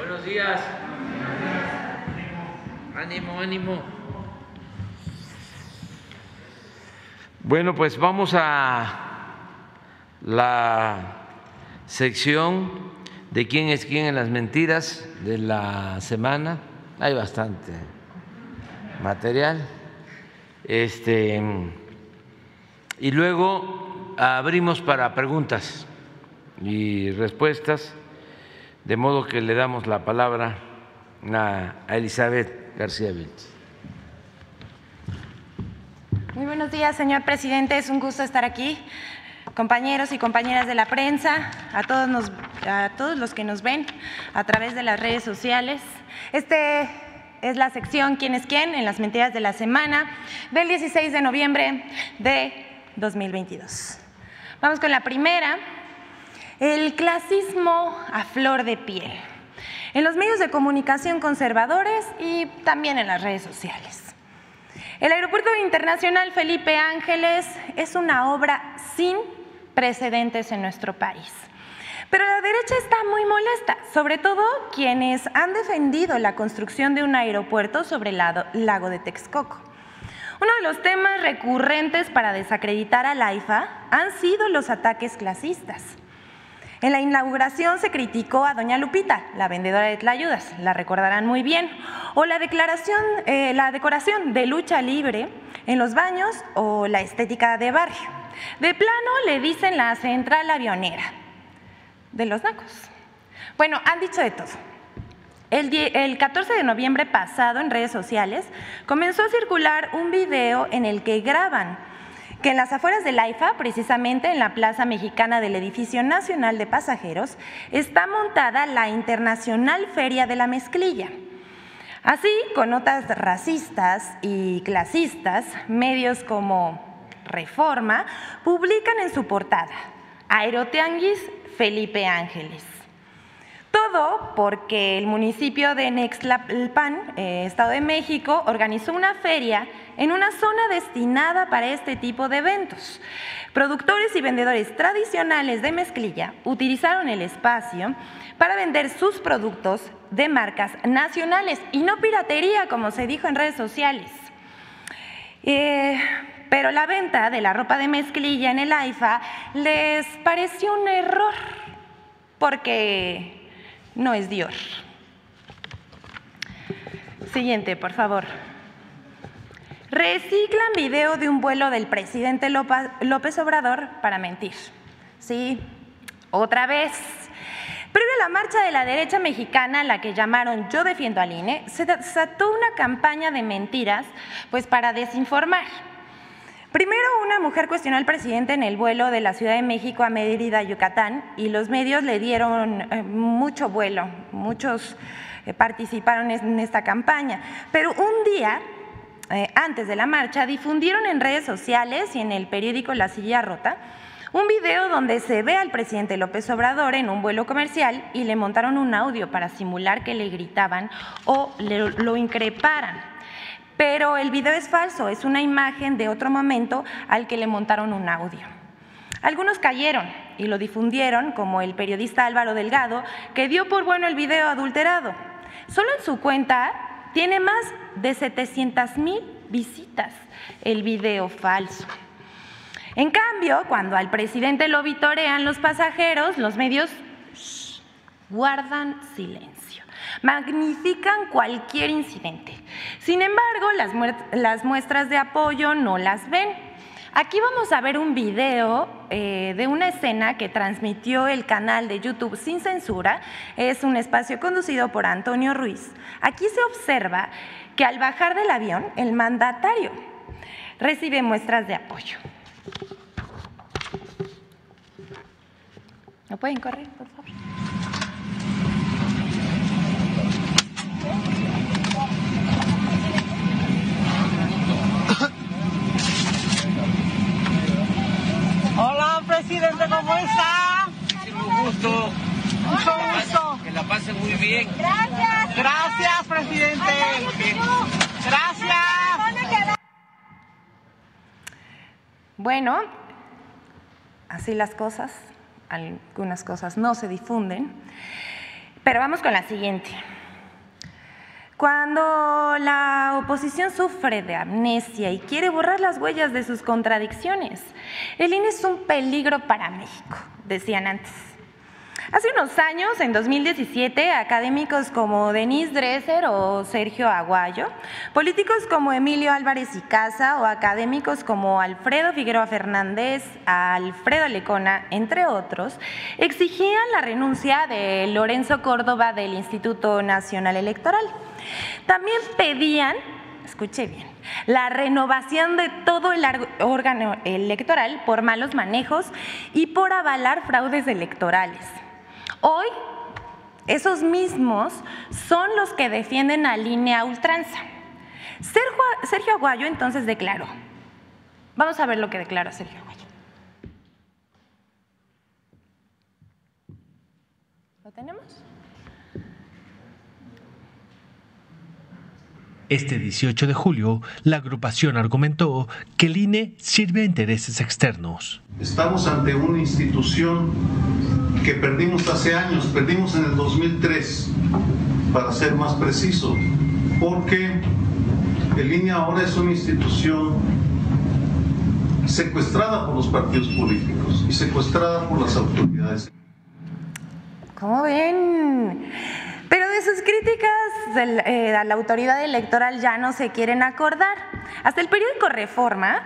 Buenos días. Ánimo, ánimo. Bueno, pues vamos a la sección de quién es quién en las mentiras de la semana. Hay bastante material. Este y luego abrimos para preguntas y respuestas, de modo que le damos la palabra a Elizabeth García Vilches. Muy buenos días, señor presidente. Es un gusto estar aquí. Compañeros y compañeras de la prensa, a todos, nos, a todos los que nos ven a través de las redes sociales. Este es la sección ¿Quién es quién? en las mentiras de la semana del 16 de noviembre de 2022. Vamos con la primera. El clasismo a flor de piel. En los medios de comunicación conservadores y también en las redes sociales. El Aeropuerto Internacional Felipe Ángeles es una obra sin precedentes en nuestro país. Pero la derecha está muy molesta, sobre todo quienes han defendido la construcción de un aeropuerto sobre el lago de Texcoco. Uno de los temas recurrentes para desacreditar al AIFA han sido los ataques clasistas. En la inauguración se criticó a doña Lupita, la vendedora de tlayudas, la recordarán muy bien, o eh, la decoración de lucha libre en los baños o la estética de barrio. De plano le dicen la central avionera de los nacos. Bueno, han dicho de todo. El, el 14 de noviembre pasado en redes sociales comenzó a circular un video en el que graban que en las afueras del AIFA, precisamente en la Plaza Mexicana del Edificio Nacional de Pasajeros, está montada la Internacional Feria de la Mezclilla. Así, con notas racistas y clasistas, medios como Reforma publican en su portada Aeroteanguis Felipe Ángeles. Todo porque el municipio de Nextlalpan, eh, Estado de México, organizó una feria en una zona destinada para este tipo de eventos. Productores y vendedores tradicionales de mezclilla utilizaron el espacio para vender sus productos de marcas nacionales y no piratería, como se dijo en redes sociales. Eh, pero la venta de la ropa de mezclilla en el AIFA les pareció un error, porque no es Dios. Siguiente, por favor. Reciclan video de un vuelo del presidente López Obrador para mentir. Sí, otra vez. Previo a la marcha de la derecha mexicana, la que llamaron Yo defiendo al INE, se desató una campaña de mentiras pues para desinformar. Primero, una mujer cuestionó al presidente en el vuelo de la Ciudad de México a Mérida, Yucatán, y los medios le dieron eh, mucho vuelo, muchos eh, participaron en esta campaña. Pero un día, eh, antes de la marcha, difundieron en redes sociales y en el periódico La Silla Rota un video donde se ve al presidente López Obrador en un vuelo comercial y le montaron un audio para simular que le gritaban o lo increparan pero el video es falso, es una imagen de otro momento al que le montaron un audio. Algunos cayeron y lo difundieron, como el periodista Álvaro Delgado, que dio por bueno el video adulterado. Solo en su cuenta tiene más de 700 mil visitas el video falso. En cambio, cuando al presidente lo vitorean los pasajeros, los medios guardan silencio magnifican cualquier incidente. Sin embargo, las, muestras de apoyo no las ven. Aquí vamos a ver un video eh, de una escena que transmitió el canal de YouTube Sin Censura. Es un espacio conducido por Antonio Ruiz. Aquí se observa que al bajar del avión, el mandatario recibe muestras de apoyo. ¿No pueden correr, por favor? Hola, presidente, ¿cómo está? Mucho gusto. Mucho gusto. Que la pase muy bien. Gracias. Gracias, presidente. Gracias. Bueno, así las cosas, algunas cosas no se difunden. Pero vamos con la siguiente. Cuando la oposición sufre de amnesia y quiere borrar las huellas de sus contradicciones, el INE es un peligro para México, decían antes. Hace unos años, en 2017, académicos como Denise Dresser o Sergio Aguayo, políticos como Emilio Álvarez y Casa o académicos como Alfredo Figueroa Fernández, Alfredo Lecona, entre otros, exigían la renuncia de Lorenzo Córdoba del Instituto Nacional Electoral. También pedían, escuche bien, la renovación de todo el órgano electoral por malos manejos y por avalar fraudes electorales. Hoy, esos mismos son los que defienden a línea ultranza. Sergio Aguayo entonces declaró. Vamos a ver lo que declara Sergio Aguayo. ¿Lo tenemos? Este 18 de julio, la agrupación argumentó que el INE sirve a intereses externos. Estamos ante una institución que perdimos hace años, perdimos en el 2003, para ser más preciso, porque el INE ahora es una institución secuestrada por los partidos políticos y secuestrada por las autoridades. ¿Cómo ven? Pero de sus críticas eh, a la autoridad electoral ya no se quieren acordar. Hasta el periódico Reforma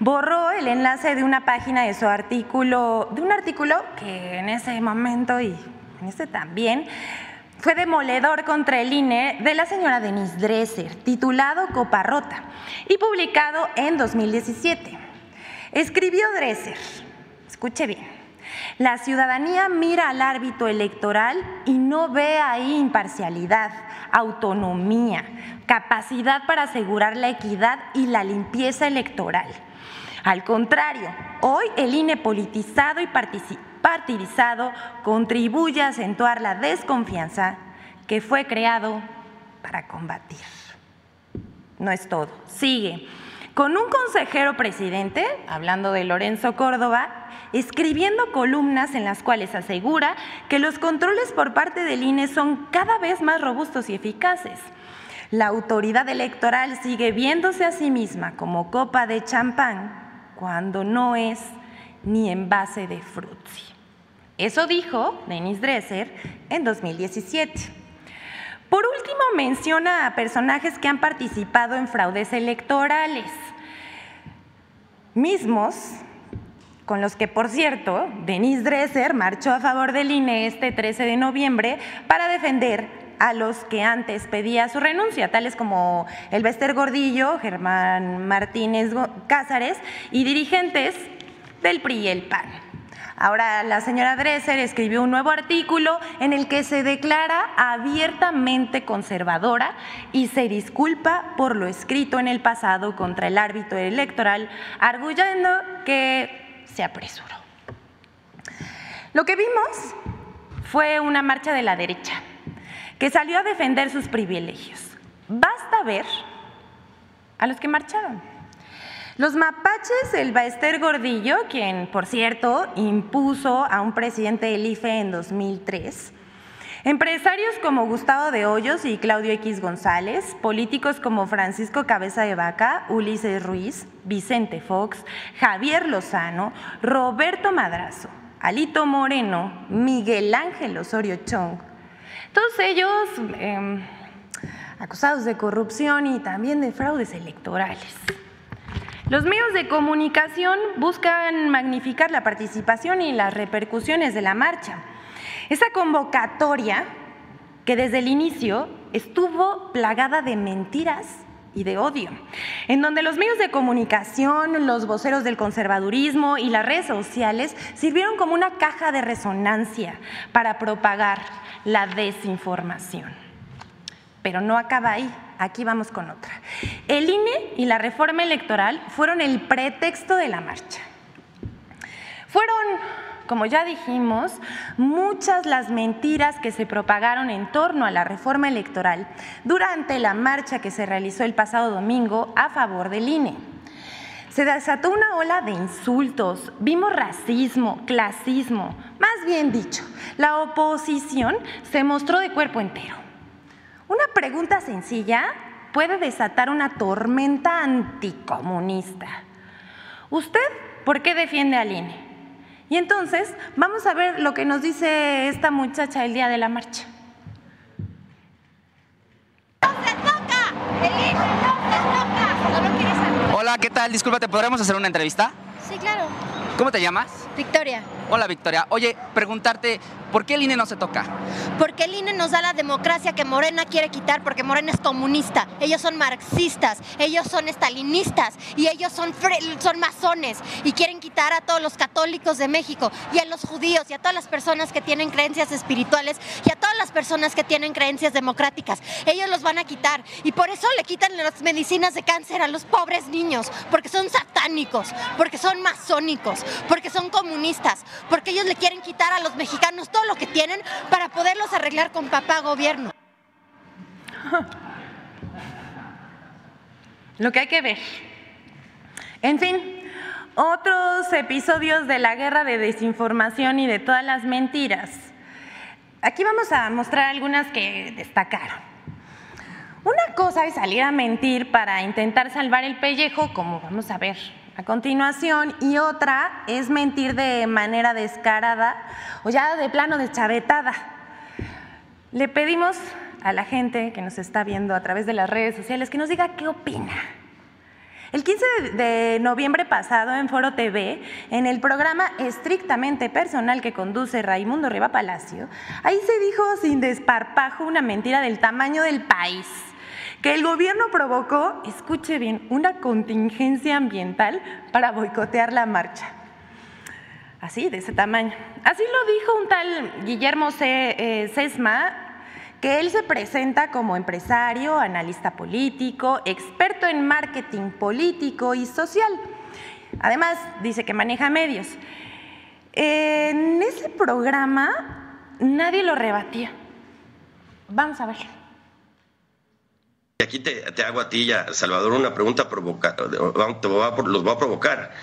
borró el enlace de una página de su artículo, de un artículo que en ese momento y en este también fue demoledor contra el INE de la señora Denise Dresser, titulado Coparrota y publicado en 2017. Escribió Dresser, escuche bien, la ciudadanía mira al árbitro electoral y no ve ahí imparcialidad, autonomía, capacidad para asegurar la equidad y la limpieza electoral. Al contrario, hoy el INE politizado y partidizado contribuye a acentuar la desconfianza que fue creado para combatir. No es todo. Sigue. Con un consejero presidente, hablando de Lorenzo Córdoba, escribiendo columnas en las cuales asegura que los controles por parte del INE son cada vez más robustos y eficaces. La autoridad electoral sigue viéndose a sí misma como copa de champán cuando no es ni en base de frutzi. Eso dijo Denis Dresser en 2017. Por último, menciona a personajes que han participado en fraudes electorales, mismos con los que, por cierto, Denise Dresser marchó a favor del INE este 13 de noviembre para defender a los que antes pedía su renuncia, tales como el Bester Gordillo, Germán Martínez Cázares y dirigentes del PRI y el PAN. Ahora la señora Dresser escribió un nuevo artículo en el que se declara abiertamente conservadora y se disculpa por lo escrito en el pasado contra el árbitro electoral, arguyendo que se apresuró. Lo que vimos fue una marcha de la derecha que salió a defender sus privilegios. Basta ver a los que marcharon. Los mapaches, el Baester Gordillo, quien por cierto impuso a un presidente del IFE en 2003, Empresarios como Gustavo de Hoyos y Claudio X González, políticos como Francisco Cabeza de Vaca, Ulises Ruiz, Vicente Fox, Javier Lozano, Roberto Madrazo, Alito Moreno, Miguel Ángel Osorio Chong, todos ellos em, acusados de corrupción y también de fraudes electorales. Los medios de comunicación buscan magnificar la participación y las repercusiones de la marcha esa convocatoria que desde el inicio estuvo plagada de mentiras y de odio, en donde los medios de comunicación, los voceros del conservadurismo y las redes sociales sirvieron como una caja de resonancia para propagar la desinformación. Pero no acaba ahí, aquí vamos con otra. El INE y la reforma electoral fueron el pretexto de la marcha. Fueron como ya dijimos, muchas las mentiras que se propagaron en torno a la reforma electoral durante la marcha que se realizó el pasado domingo a favor del INE. se desató una ola de insultos, vimos racismo, clasismo, más bien dicho, la oposición se mostró de cuerpo entero. Una pregunta sencilla puede desatar una tormenta anticomunista. ¿Usted por qué defiende al INE? Y entonces vamos a ver lo que nos dice esta muchacha el día de la marcha. Hola, ¿qué tal? Disculpa, ¿te podremos hacer una entrevista? Sí, claro. ¿Cómo te llamas? Victoria. Hola, Victoria. Oye, preguntarte, ¿por qué el INE no se toca? Porque el INE nos da la democracia que Morena quiere quitar porque Morena es comunista. Ellos son marxistas, ellos son estalinistas y ellos son, son masones y quieren quitar a todos los católicos de México y a los judíos y a todas las personas que tienen creencias espirituales y a todas las personas que tienen creencias democráticas. Ellos los van a quitar y por eso le quitan las medicinas de cáncer a los pobres niños, porque son satánicos, porque son masónicos, porque son comunistas, porque ellos le quieren quitar a los mexicanos lo que tienen para poderlos arreglar con papá gobierno. Lo que hay que ver. En fin, otros episodios de la guerra de desinformación y de todas las mentiras. Aquí vamos a mostrar algunas que destacaron. Una cosa es salir a mentir para intentar salvar el pellejo, como vamos a ver a continuación, y otra es mentir de manera descarada o ya de plano deschavetada. Le pedimos a la gente que nos está viendo a través de las redes sociales que nos diga qué opina. El 15 de noviembre pasado en Foro TV, en el programa estrictamente personal que conduce Raimundo Riva Palacio, ahí se dijo sin desparpajo una mentira del tamaño del país que el gobierno provocó, escuche bien, una contingencia ambiental para boicotear la marcha. Así, de ese tamaño. Así lo dijo un tal Guillermo C. Sesma, eh, que él se presenta como empresario, analista político, experto en marketing político y social. Además, dice que maneja medios. En ese programa nadie lo rebatía. Vamos a ver. Aquí te, hago a ti ya, Salvador, una pregunta provoca, los voy a provocar.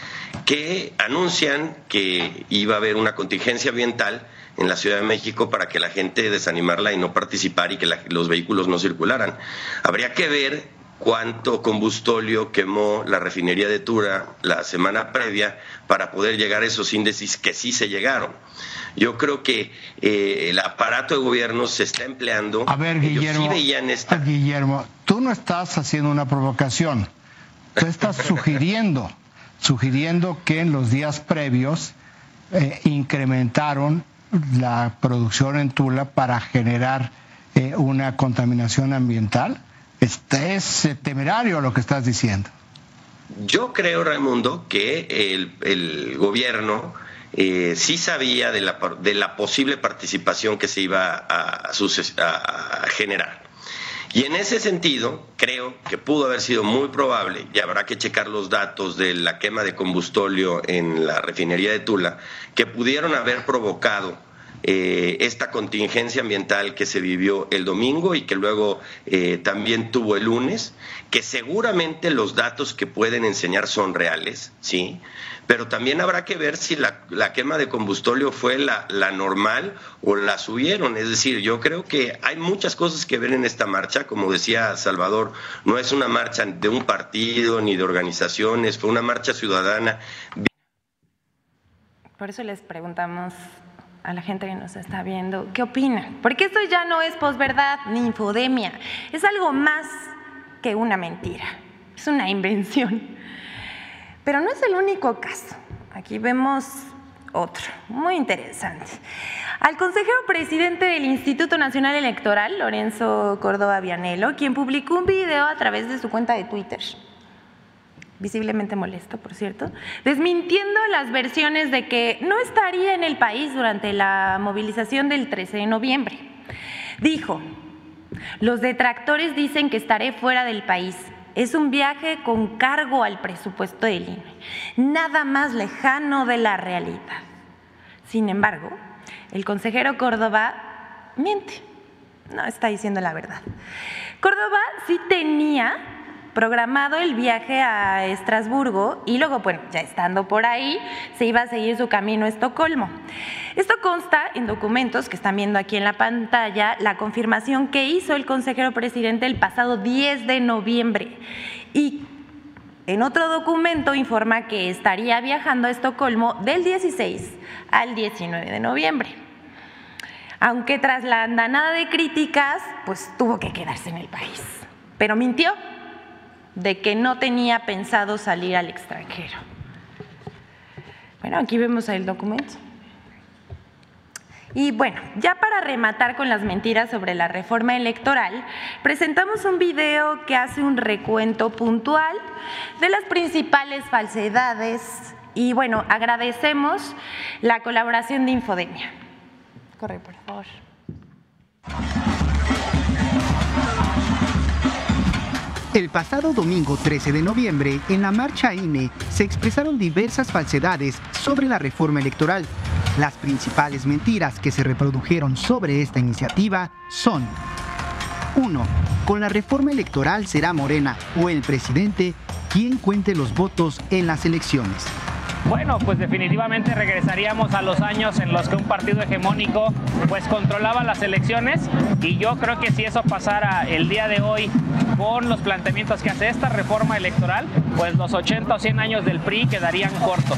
¿Qué anuncian que iba a haber una contingencia ambiental en la Ciudad de México para que la gente desanimarla y no participar y que los vehículos no circularan? Habría que ver cuánto combustóleo quemó la refinería de Tura la semana previa para poder llegar a esos índices que sí se llegaron. Yo creo que eh, el aparato de gobierno se está empleando. A ver, Guillermo, Guillermo, tú no estás haciendo una provocación, tú estás sugiriendo, sugiriendo que en los días previos eh, incrementaron la producción en Tula para generar eh, una contaminación ambiental. Este es temerario lo que estás diciendo. Yo creo, Raimundo, que el, el gobierno eh, sí sabía de la, posible participación que se iba a, a, generar. Y en ese sentido, creo que pudo haber sido muy probable, y habrá que checar los datos de la quema de combustóleo en la refinería de Tula, que pudieron haber provocado eh, esta contingencia ambiental que se vivió el domingo y que luego eh, también tuvo el lunes, que seguramente los datos que pueden enseñar son reales, ¿sí? Pero también habrá que ver si la, quema de combustóleo fue la, normal o la subieron. Es decir, yo creo que hay muchas cosas que ver en esta marcha. Como decía Salvador, no es una marcha de un partido ni de organizaciones, fue una marcha ciudadana. Por eso les preguntamos a la gente que nos está viendo, ¿qué opinan? Porque esto ya no es posverdad ni infodemia, es algo más que una mentira, es una invención. Pero no es el único caso. Aquí vemos otro, muy interesante. Al consejero presidente del Instituto Nacional Electoral, Lorenzo Córdoba Vianelo, quien publicó un video a través de su cuenta de Twitter, visiblemente molesto, por cierto, desmintiendo las versiones de que no estaría en el país durante la movilización del 13 de noviembre. Dijo, los detractores dicen que estaré fuera del país, es un viaje con cargo al presupuesto del INE, nada más lejano de la realidad. Sin embargo, el consejero Córdoba miente, no está diciendo la verdad. Córdoba sí tenía programado el viaje a Estrasburgo y luego, bueno, ya estando por ahí, se iba a seguir su camino a Estocolmo. Esto consta en documentos que están viendo aquí en la pantalla, la confirmación que hizo el consejero presidente el pasado 10 de noviembre y en otro documento informa que estaría viajando a Estocolmo del 16 al 19 de noviembre. Aunque tras la andanada de críticas, pues tuvo que quedarse en el país. Pero mintió de que no tenía pensado salir al extranjero. Bueno, aquí vemos el documento. Y bueno, ya para rematar con las mentiras sobre la reforma electoral, presentamos un video que hace un recuento puntual de las principales falsedades y bueno, agradecemos la colaboración de Infodemia. Corre, por favor. El pasado domingo 13 de noviembre, en la marcha INE, se expresaron diversas falsedades sobre la reforma electoral. Las principales mentiras que se reprodujeron sobre esta iniciativa son 1. Con la reforma electoral será Morena o el presidente quien cuente los votos en las elecciones. Bueno, pues definitivamente regresaríamos a los años en los que un partido hegemónico pues controlaba las elecciones y yo creo que si eso pasara el día de hoy con los planteamientos que hace esta reforma electoral, pues los 80 o 100 años del PRI quedarían cortos.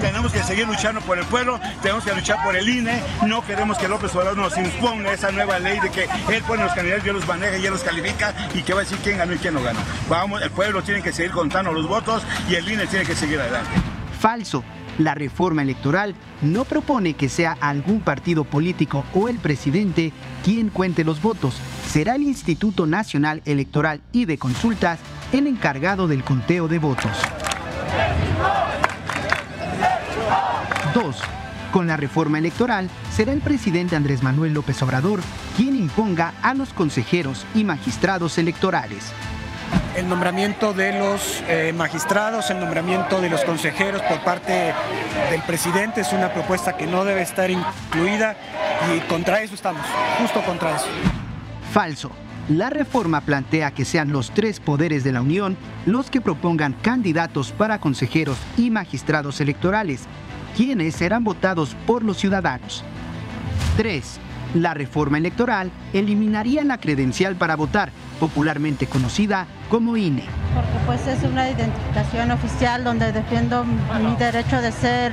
Tenemos que seguir luchando por el pueblo, tenemos que luchar por el INE, no queremos que López Obrador nos imponga esa nueva ley de que él pone los candidatos, yo los maneja y él los califica y que va a decir quién ganó y quién no ganó. Vamos, el pueblo tiene que seguir contando los votos y el INE tiene que seguir adelante. Falso. La reforma electoral no propone que sea algún partido político o el presidente quien cuente los votos. Será el Instituto Nacional Electoral y de Consultas el encargado del conteo de votos. 2. Con la reforma electoral será el presidente Andrés Manuel López Obrador quien imponga a los consejeros y magistrados electorales el nombramiento de los eh, magistrados, el nombramiento de los consejeros por parte del presidente es una propuesta que no debe estar incluida y contra eso estamos, justo contra eso. Falso. La reforma plantea que sean los tres poderes de la Unión los que propongan candidatos para consejeros y magistrados electorales, quienes serán votados por los ciudadanos. 3. La reforma electoral eliminaría la credencial para votar, popularmente conocida como INE. Porque pues es una identificación oficial donde defiendo mi derecho de ser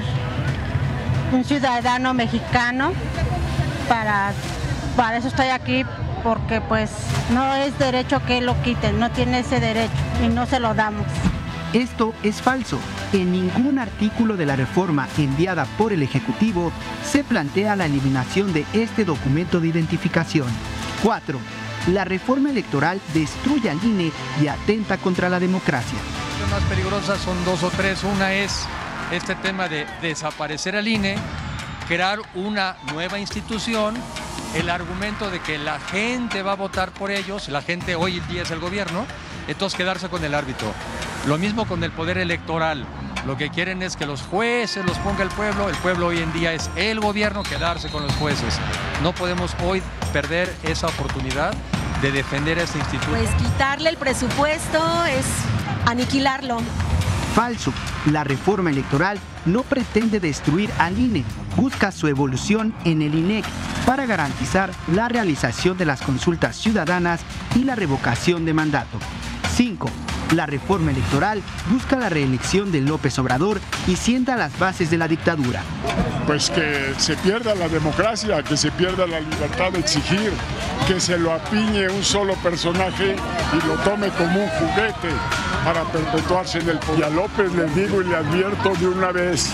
un ciudadano mexicano. Para, para eso estoy aquí, porque pues no es derecho que lo quiten, no tiene ese derecho y no se lo damos. Esto es falso. En ningún artículo de la reforma enviada por el Ejecutivo se plantea la eliminación de este documento de identificación. 4. La reforma electoral destruye al INE y atenta contra la democracia. Las más peligrosas son dos o tres. Una es este tema de desaparecer al INE, crear una nueva institución, el argumento de que la gente va a votar por ellos, la gente hoy en día es el gobierno, entonces quedarse con el árbitro. Lo mismo con el poder electoral. Lo que quieren es que los jueces los ponga el pueblo. El pueblo hoy en día es el gobierno quedarse con los jueces. No podemos hoy perder esa oportunidad de defender a este instituto. Pues quitarle el presupuesto es aniquilarlo. Falso. La reforma electoral no pretende destruir al INE, busca su evolución en el INEC para garantizar la realización de las consultas ciudadanas y la revocación de mandato. 5. La reforma electoral busca la reelección de López Obrador y sienta las bases de la dictadura. Pues que se pierda la democracia, que se pierda la libertad de exigir, que se lo apiñe un solo personaje y lo tome como un juguete para perpetuarse en el poder. Y a López le digo y le advierto de una vez,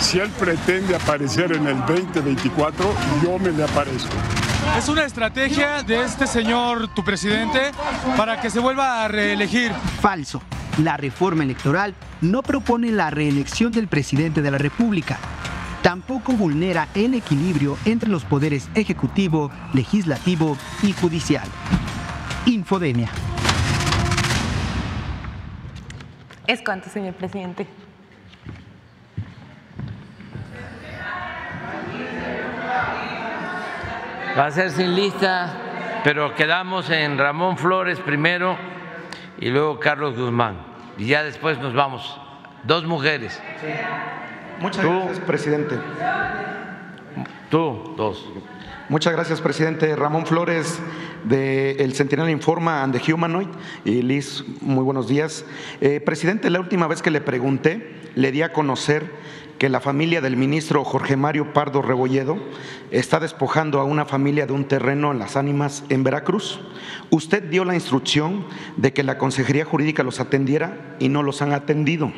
si él pretende aparecer en el 2024, yo me le aparezco. Es una estrategia de este señor, tu presidente, para que se vuelva a reelegir. Falso. La reforma electoral no propone la reelección del presidente de la República. Tampoco vulnera el equilibrio entre los poderes ejecutivo, legislativo y judicial. Infodemia. Es cuanto, señor presidente. Va a ser sin lista, pero quedamos en Ramón Flores primero y luego Carlos Guzmán. Y ya después nos vamos. Dos mujeres. Muchas gracias, presidente. Tú, dos. Muchas gracias, presidente. Ramón Flores, de El Centinela Informa and the Humanoid. Y Liz, muy buenos días. Eh, presidente, la última vez que le pregunté, le di a conocer que la familia del ministro Jorge Mario Pardo Rebolledo está despojando a una familia de un terreno en las ánimas en Veracruz. Usted dio la instrucción de que la Consejería Jurídica los atendiera y no los han atendido.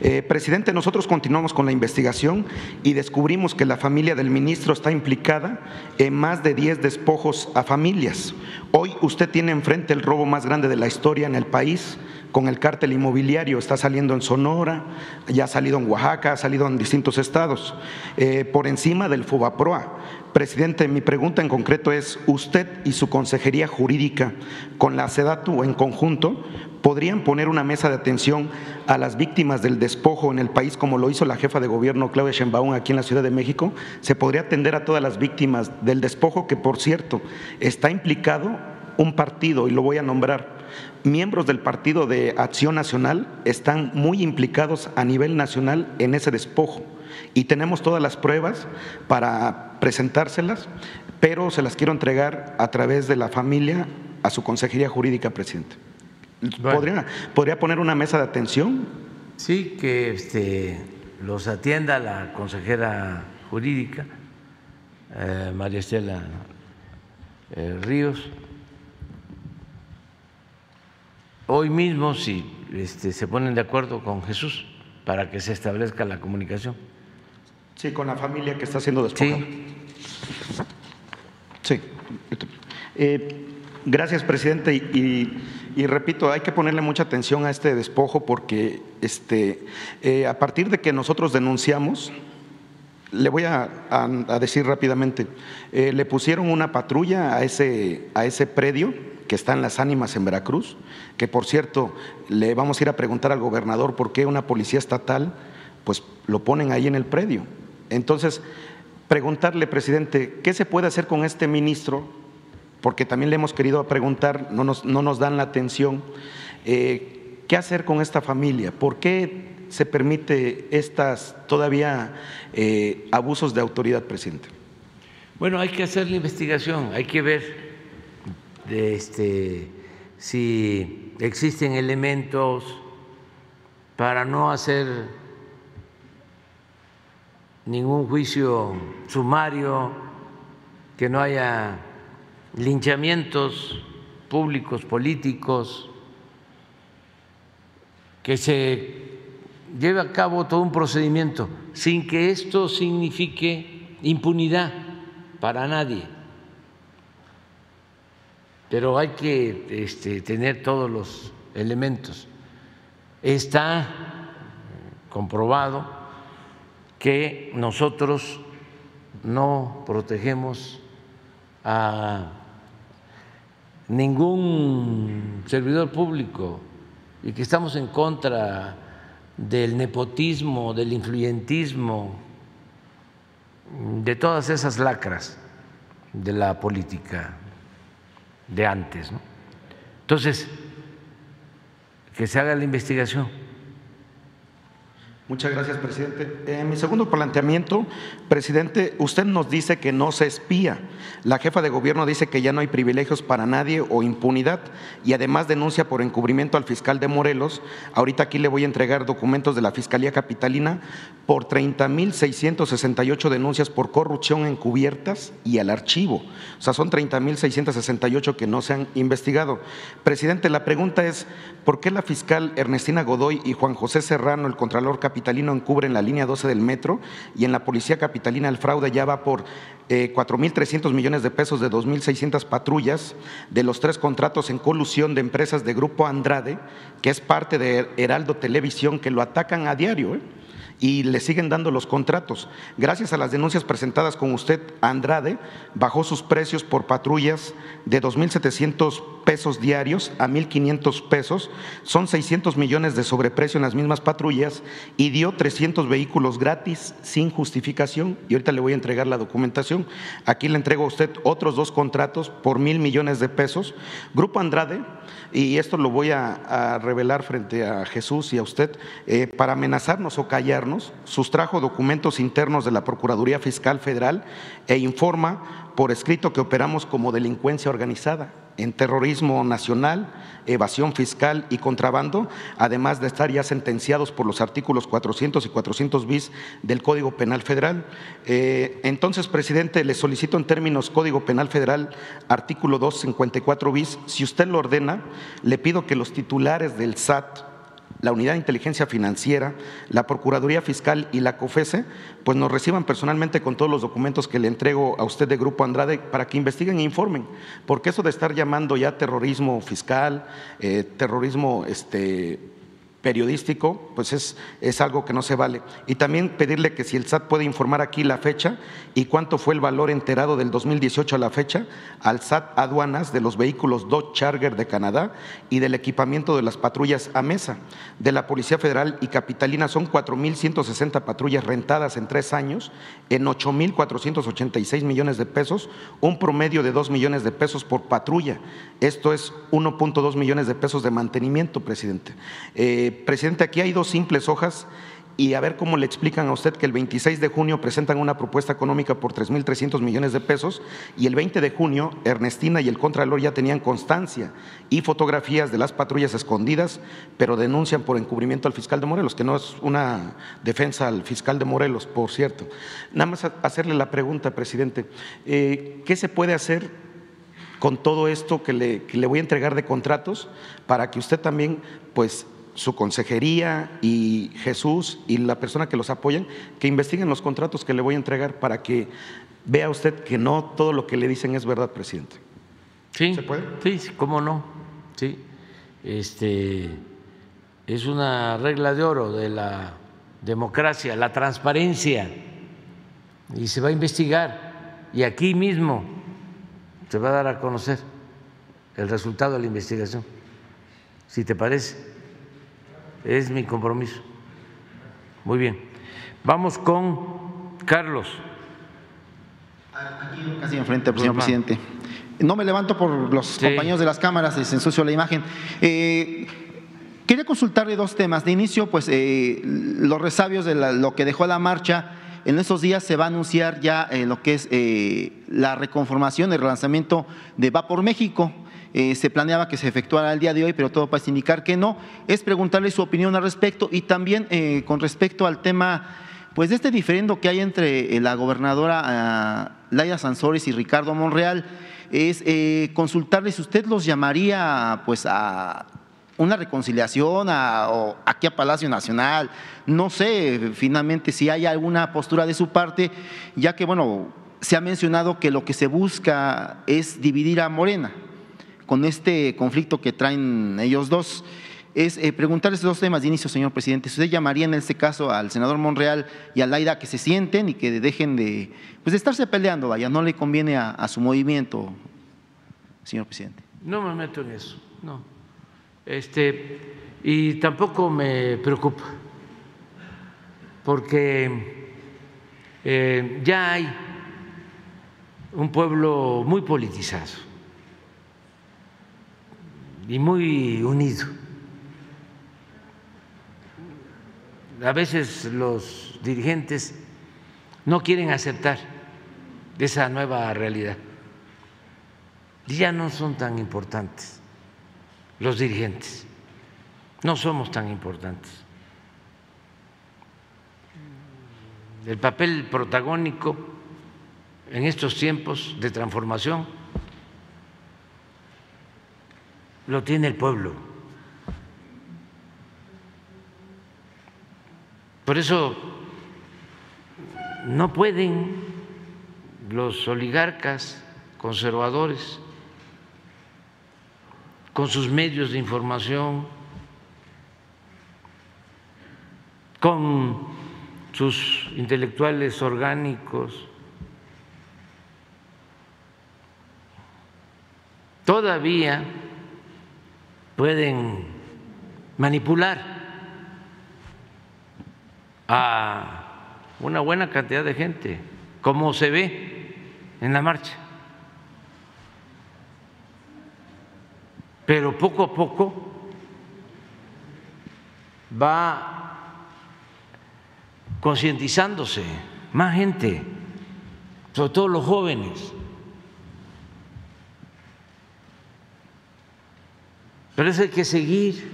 Eh, presidente, nosotros continuamos con la investigación y descubrimos que la familia del ministro está implicada en más de 10 despojos a familias. Hoy usted tiene enfrente el robo más grande de la historia en el país con el cártel inmobiliario, está saliendo en Sonora, ya ha salido en Oaxaca, ha salido en distintos estados, eh, por encima del FUBAPROA. Presidente, mi pregunta en concreto es, ¿usted y su consejería jurídica con la SEDATU en conjunto podrían poner una mesa de atención a las víctimas del despojo en el país como lo hizo la jefa de gobierno Claudia Sheinbaum aquí en la Ciudad de México? ¿Se podría atender a todas las víctimas del despojo que, por cierto, está implicado un partido, y lo voy a nombrar, miembros del Partido de Acción Nacional están muy implicados a nivel nacional en ese despojo y tenemos todas las pruebas para presentárselas, pero se las quiero entregar a través de la familia a su consejería jurídica, presidente. ¿Podría, ¿Podría, poner una mesa de atención? Sí, que este, los atienda la consejera jurídica, eh, María Estela eh, Ríos hoy mismo, si este, se ponen de acuerdo con Jesús para que se establezca la comunicación. Sí, con la familia que está siendo despojada. Sí. Eh, gracias, presidente. Y, repito, hay que ponerle mucha atención a este despojo porque este, eh, a partir de que nosotros denunciamos, le voy a, decir rápidamente, eh, le pusieron una patrulla a ese, a ese predio que está en las ánimas en Veracruz, que por cierto le vamos a ir a preguntar al gobernador por qué una policía estatal pues lo ponen ahí en el predio. Entonces, preguntarle, presidente, ¿qué se puede hacer con este ministro? Porque también le hemos querido preguntar, no nos, no nos dan la atención. Eh, ¿Qué hacer con esta familia? ¿Por qué se permite estas todavía eh, abusos de autoridad, presidente? Bueno, hay que hacer la investigación, hay que ver este, si existen elementos para no hacer ningún juicio sumario, que no haya linchamientos públicos, políticos, que se lleve a cabo todo un procedimiento sin que esto signifique impunidad para nadie pero hay que este, tener todos los elementos. Está comprobado que nosotros no protegemos a ningún servidor público y que estamos en contra del nepotismo, del influyentismo, de todas esas lacras de la política de antes. ¿no? Entonces, que se haga la investigación. Muchas gracias, presidente. En mi segundo planteamiento, presidente, usted nos dice que no se espía. La jefa de gobierno dice que ya no hay privilegios para nadie o impunidad y además denuncia por encubrimiento al fiscal de Morelos. Ahorita aquí le voy a entregar documentos de la Fiscalía Capitalina por 30.668 denuncias por corrupción encubiertas y al archivo. O sea, son 30.668 que no se han investigado. Presidente, la pregunta es, ¿por qué la fiscal Ernestina Godoy y Juan José Serrano, el Contralor Capitalino, encubren la línea 12 del metro y en la Policía Capitalina el fraude ya va por eh, 4.300 millones de pesos de 2.600 patrullas de los tres contratos en colusión de empresas de Grupo Andrade, que es parte de Heraldo Televisión, que lo atacan a diario. ¿eh? Y le siguen dando los contratos. Gracias a las denuncias presentadas con usted, Andrade bajó sus precios por patrullas de 2.700 pesos diarios a 1.500 pesos, son 600 millones de sobreprecio en las mismas patrullas y dio 300 vehículos gratis sin justificación y ahorita le voy a entregar la documentación. Aquí le entrego a usted otros dos contratos por mil millones de pesos. Grupo Andrade, y esto lo voy a, revelar frente a Jesús y a usted, eh, para amenazarnos o callarnos, sustrajo documentos internos de la Procuraduría Fiscal Federal e informa por escrito que operamos como delincuencia organizada en terrorismo nacional, evasión fiscal y contrabando, además de estar ya sentenciados por los artículos 400 y 400 bis del Código Penal Federal. Eh, entonces, presidente, le solicito en términos Código Penal Federal, artículo 254 bis, si usted lo ordena, le pido que los titulares del SAT la Unidad de Inteligencia Financiera, la Procuraduría Fiscal y la COFESE, pues nos reciban personalmente con todos los documentos que le entrego a usted de Grupo Andrade para que investiguen e informen, porque eso de estar llamando ya terrorismo fiscal, eh, terrorismo este, periodístico, pues es, es, algo que no se vale. Y también pedirle que si el SAT puede informar aquí la fecha y cuánto fue el valor enterado del 2018 a la fecha al SAT aduanas de los vehículos Dodge Charger de Canadá y del equipamiento de las patrullas a mesa de la Policía Federal y Capitalina. Son 4.160 patrullas rentadas en tres años en 8.486 millones de pesos, un promedio de 2 millones de pesos por patrulla. Esto es 1.2 millones de pesos de mantenimiento, presidente. Eh, presidente, aquí hay dos simples hojas y a ver cómo le explican a usted que el 26 de junio presentan una propuesta económica por 3.300 millones de pesos y el 20 de junio Ernestina y el Contralor ya tenían constancia y fotografías de las patrullas escondidas, pero denuncian por encubrimiento al fiscal de Morelos, que no es una defensa al fiscal de Morelos, por cierto. Nada más hacerle la pregunta, presidente, eh, ¿qué se puede hacer con todo esto que le, que le voy a entregar de contratos para que usted también, pues, su consejería y Jesús y la persona que los apoyan, que investiguen los contratos que le voy a entregar para que vea usted que no todo lo que le dicen es verdad, presidente. Sí, ¿Se puede? Sí, cómo no. Sí. Este es una regla de oro de la democracia, la transparencia. Y se va a investigar. Y aquí mismo se va a dar a conocer el resultado de la investigación. Si te parece. Es mi compromiso. Muy bien. Vamos con Carlos. Aquí casi enfrente, señor presidente. No me levanto por los compañeros de las cámaras, se ensució la imagen. Eh, quería consultarle dos temas. De inicio, pues eh, los resabios de lo que dejó la marcha. En estos días se va a anunciar ya eh, lo que es la reconformación, el relanzamiento de Va por México. Eh, se planeaba que se efectuara el día de hoy, pero todo parece indicar que no, es preguntarle su opinión al respecto y también eh, con respecto al tema pues de este diferendo que hay entre eh, la gobernadora Laia Sansores y Ricardo Monreal, es consultarle si usted los llamaría pues a una reconciliación o aquí a Palacio Nacional, no sé finalmente si hay alguna postura de su parte, ya que bueno, se ha mencionado que lo que se busca es dividir a Morena con este conflicto que traen ellos dos es eh, preguntarles dos temas de inicio, señor presidente. Si usted llamaría en este caso al senador Monreal y a Laida que se sienten y que dejen de, pues de estarse peleando, vaya, no le conviene a, su movimiento, señor presidente. No me meto en eso, no. Este, y tampoco me preocupa, porque eh, ya hay un pueblo muy politizado y muy unido. A veces los dirigentes no quieren aceptar esa nueva realidad. Y ya no son tan importantes los dirigentes, no somos tan importantes. El papel protagónico en estos tiempos de transformación lo tiene el pueblo. Por eso no pueden los oligarcas conservadores con sus medios de información, con sus intelectuales orgánicos, todavía pueden manipular a una buena cantidad de gente, como se ve en la marcha. Pero poco a poco va concientizándose más gente, sobre todo los jóvenes. Pero eso hay que seguir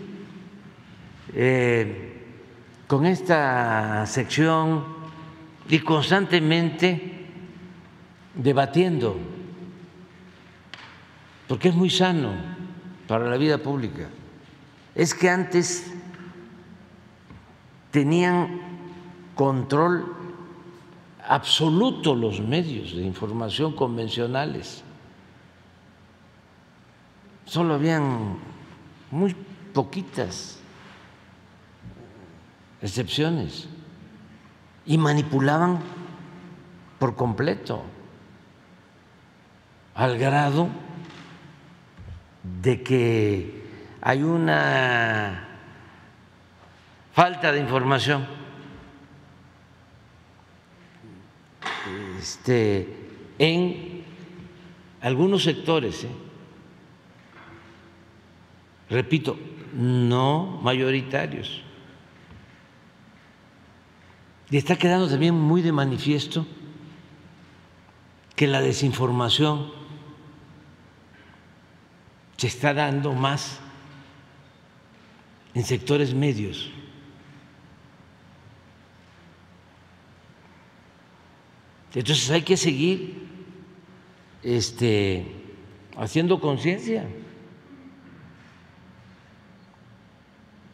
eh, con esta sección y constantemente debatiendo, porque es muy sano para la vida pública. Es que antes tenían control absoluto los medios de información convencionales. Solo habían muy poquitas excepciones y manipulaban por completo al grado de que hay una falta de información este, en algunos sectores, ¿eh? Repito, no mayoritarios. Y está quedando también muy de manifiesto que la desinformación se está dando más en sectores medios. Entonces hay que seguir este, haciendo conciencia,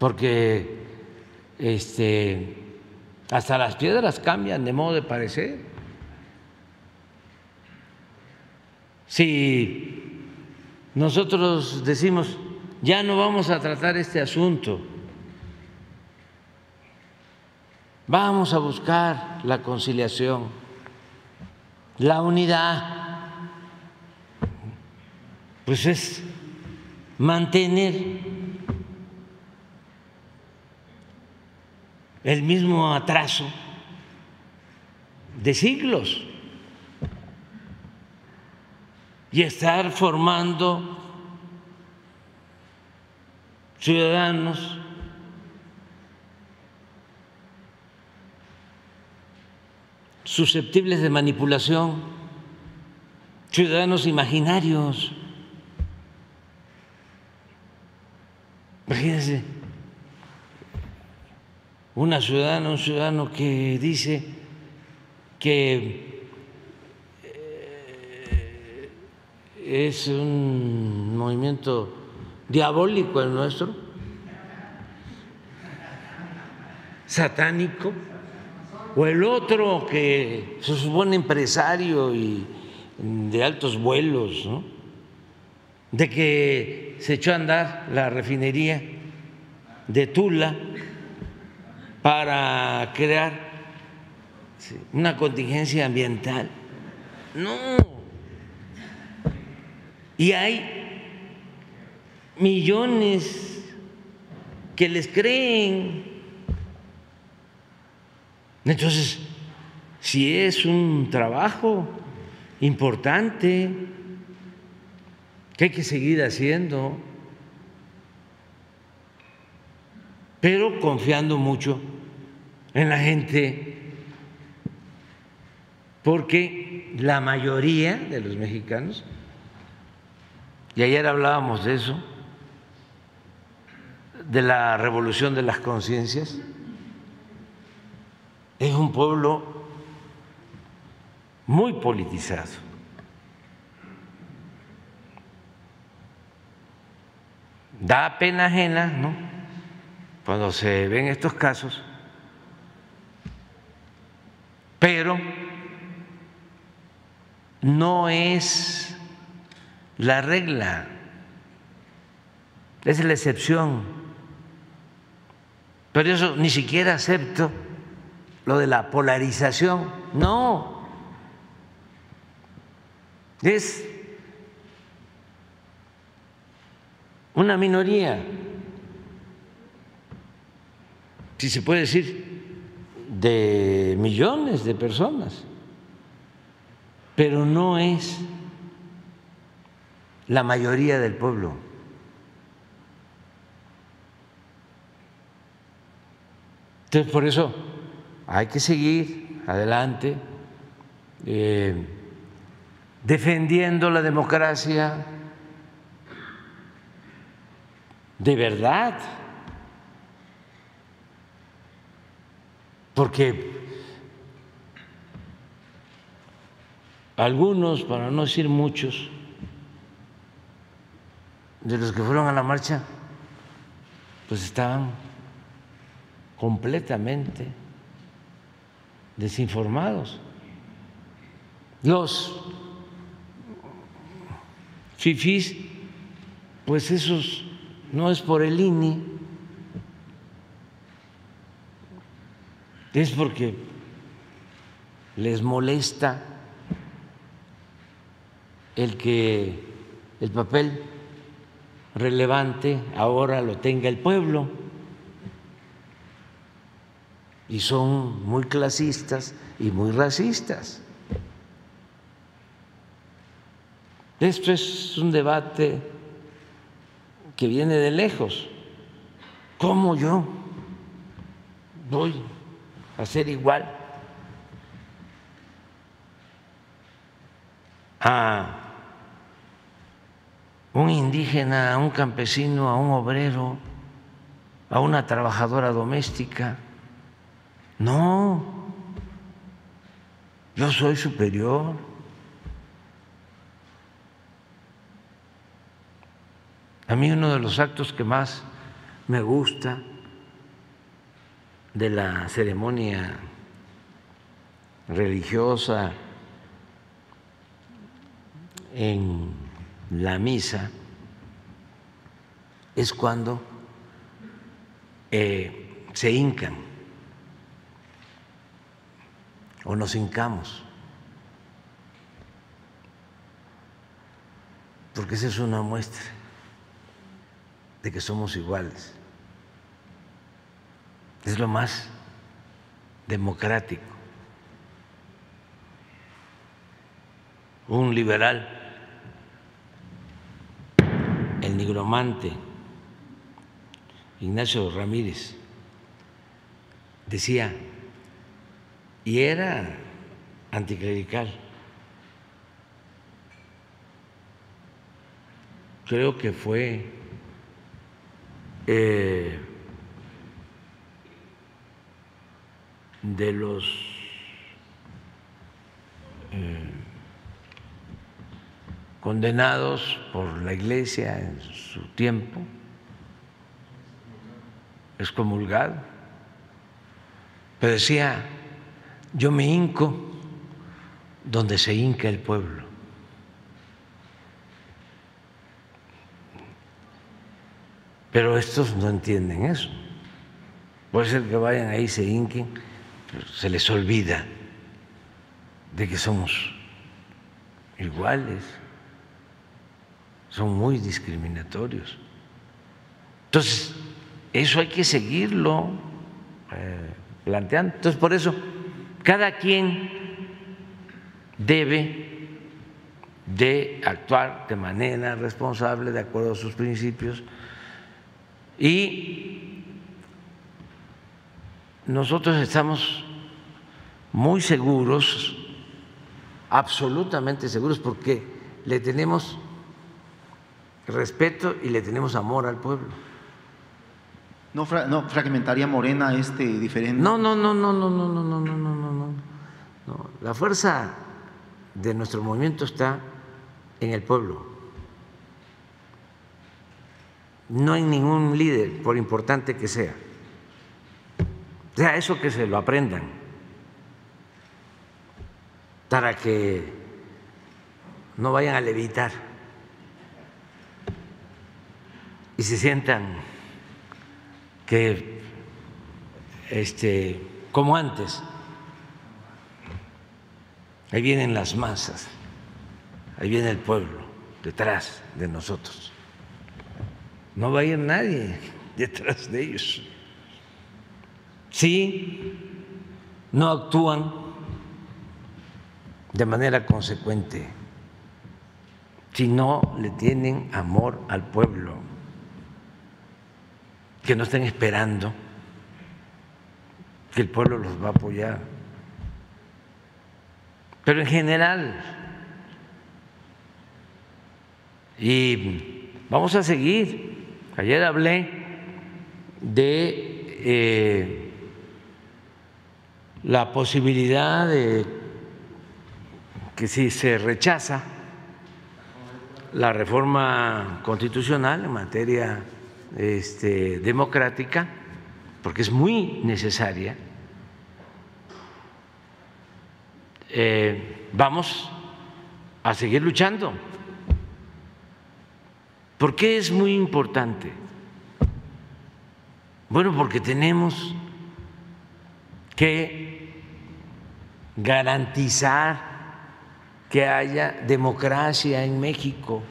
porque este, hasta las piedras cambian de modo de parecer. Si nosotros decimos, ya no vamos a tratar este asunto, vamos a buscar la conciliación, la unidad, pues es mantener el mismo atraso de siglos y estar formando ciudadanos susceptibles de manipulación, ciudadanos imaginarios. Imagínense una ciudadana, un ciudadano que dice que eh, es un movimiento diabólico el nuestro, satánico, o el otro que se supone empresario y de altos vuelos, de que se echó a andar la refinería de Tula para crear una contingencia ambiental. No. Y hay millones que les creen. Entonces, si es un trabajo importante que hay que seguir haciendo, pero confiando mucho en la gente, porque la mayoría de los mexicanos, y ayer hablábamos de eso, de la revolución de las conciencias, es un pueblo muy politizado. Da pena ajena, ¿no? cuando se ven estos casos, pero no es la regla, es la excepción. Pero eso ni siquiera acepto lo de la polarización. No, es una minoría, si se puede decir, de millones de personas, pero no es la mayoría del pueblo. Entonces, por eso hay que seguir adelante eh, defendiendo la democracia de verdad, porque algunos, para no decir muchos, de los que fueron a la marcha, pues estaban completamente desinformados. Los fifís, pues esos no es por el INI, es porque les molesta el que el papel relevante ahora lo tenga el pueblo y son muy clasistas y muy racistas. Esto es un debate que viene de lejos. ¿Cómo yo voy a ser igual a un indígena, a un campesino, a un obrero, a una trabajadora doméstica. No, yo soy superior. A mí uno de los actos que más me gusta de la ceremonia religiosa en la misa es cuando eh, se hincan o nos hincamos, porque esa es una muestra de que somos iguales. Es lo más democrático. Un liberal el nigromante Ignacio Ramírez decía, y era anticlerical, creo que fue eh, de los eh, condenados por la Iglesia en su tiempo, excomulgado, pero decía, yo me hinco donde se hinca el pueblo. Pero estos no entienden eso. Puede ser que vayan ahí, se hinquen, se les olvida de que somos iguales son muy discriminatorios. Entonces, eso hay que seguirlo eh, planteando. Entonces, por eso, cada quien debe de actuar de manera responsable, de acuerdo a sus principios, y nosotros estamos muy seguros, absolutamente seguros, porque le tenemos respeto y le tenemos amor al pueblo. ¿No, no fragmentaría Morena este diferente? No, no, no, no, no, no, no, no, no, no, no, no. La fuerza de nuestro movimiento está en el pueblo, no en ningún líder, por importante que sea. O sea, eso que se lo aprendan, para que no vayan a levitar y se sientan que, este, como antes, Ahí vienen las masas, ahí viene el pueblo detrás de nosotros. No va a ir nadie detrás de ellos. Si no actúan de manera consecuente, si no le tienen amor al pueblo, que no estén esperando que el pueblo los va a apoyar pero en general. Y vamos a seguir. Ayer hablé de eh, la posibilidad de que si se rechaza la reforma constitucional en materia este, democrática, porque es muy necesaria, Eh, vamos a seguir luchando. ¿Por qué es muy importante? Bueno, porque tenemos que garantizar que haya democracia en México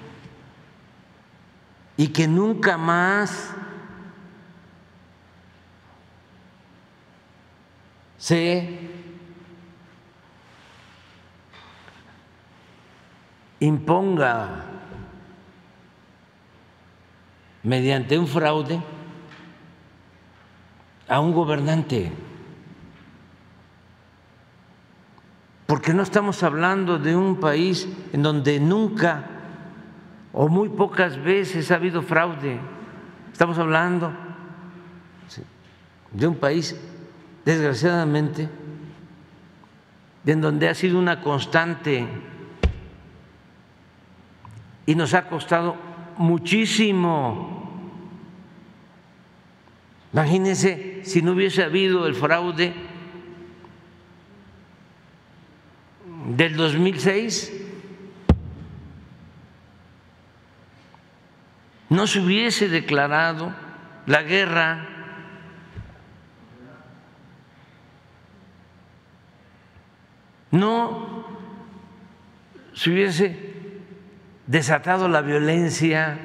y que nunca más se imponga mediante un fraude a un gobernante. Porque no estamos hablando de un país en donde nunca o muy pocas veces ha habido fraude. Estamos hablando de un país, desgraciadamente, en donde ha sido una constante y nos ha costado muchísimo. Imagínense si no hubiese habido el fraude del 2006, no se hubiese declarado la guerra. No se hubiese desatado la violencia,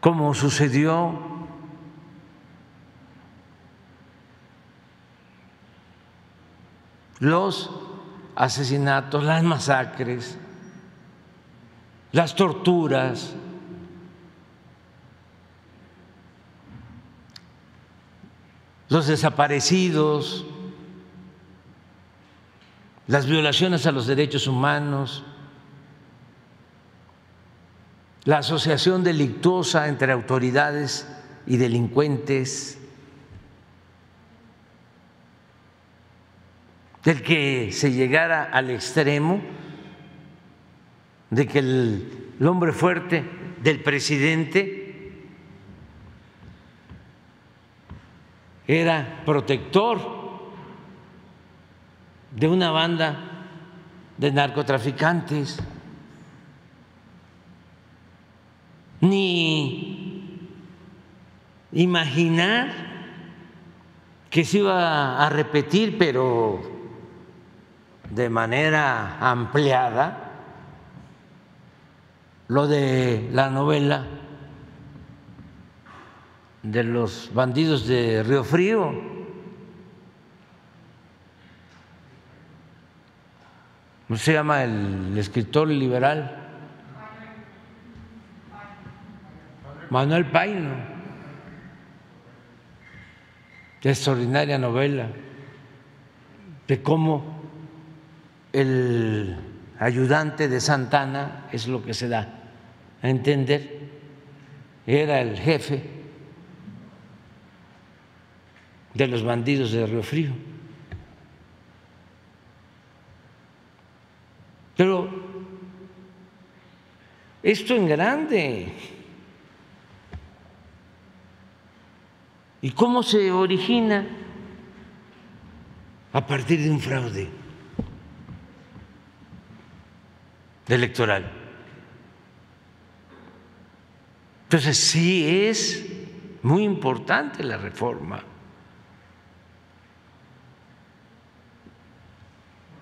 como sucedió los asesinatos, las masacres, las torturas, los desaparecidos, las violaciones a los derechos humanos, la asociación delictuosa entre autoridades y delincuentes, del que se llegara al extremo de que el, hombre fuerte del presidente era protector de una banda de narcotraficantes, ni imaginar que se iba a repetir, pero de manera ampliada, lo de la novela de los bandidos de Río Frío ¿Cómo se llama el escritor liberal? Manuel Paino. Extraordinaria novela de cómo el ayudante de Santana, es lo que se da a entender, era el jefe de los bandidos de Río Frío. Pero esto en grande. ¿Y cómo se origina? A partir de un fraude de electoral. Entonces sí es muy importante la reforma. ¿Por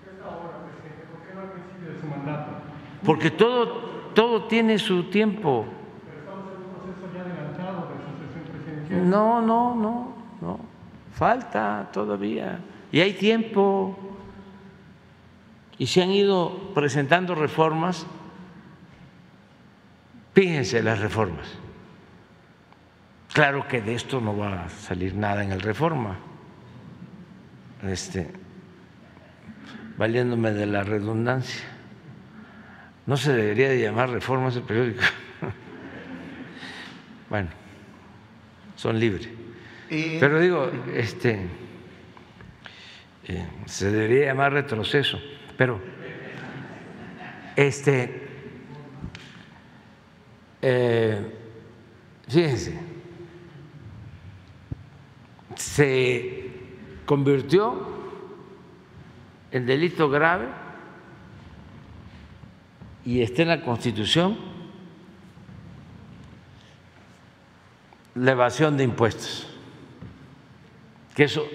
qué es ahora, pues qué? ¿Por qué no al principio de su mandato? Porque todo todo tiene su tiempo. ¿Estamos en un proceso ya adelantado de su presidencial? No no no no falta todavía y hay tiempo. Y se han ido presentando reformas. Fíjense las reformas. Claro que de esto no va a salir nada en el reforma. Este, valiéndome de la redundancia. No se debería de llamar reformas el periódico. bueno, son libres. Pero digo, este, eh, se debería llamar retroceso. Pero, este, eh, fíjense, se convirtió en delito grave y está en la Constitución la evasión de impuestos, que eso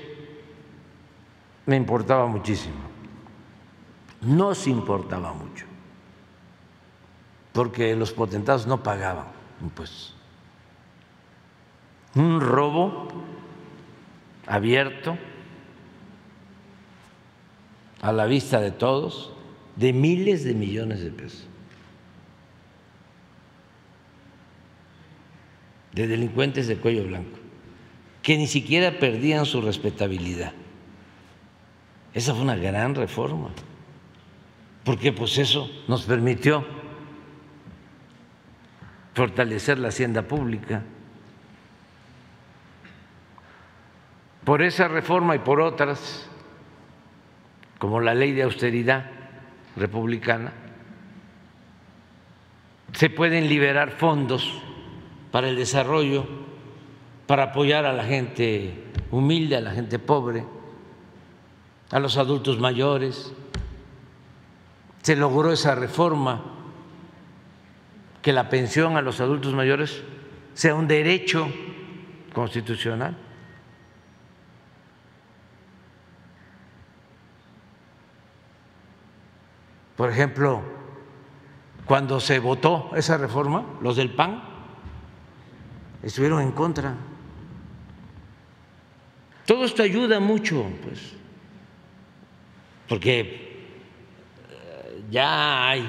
me importaba muchísimo, nos importaba mucho, porque los potentados no pagaban impuestos. Un robo abierto a la vista de todos de miles de millones de pesos. de delincuentes de cuello blanco, que ni siquiera perdían su respetabilidad. Esa fue una gran reforma, porque pues eso nos permitió fortalecer la hacienda pública. Por esa reforma y por otras, como la ley de austeridad republicana, se pueden liberar fondos para el desarrollo, para apoyar a la gente humilde, a la gente pobre, a los adultos mayores. Se logró esa reforma, que la pensión a los adultos mayores sea un derecho constitucional. Por ejemplo, cuando se votó esa reforma, los del PAN estuvieron en contra. Todo esto ayuda mucho, pues, porque ya hay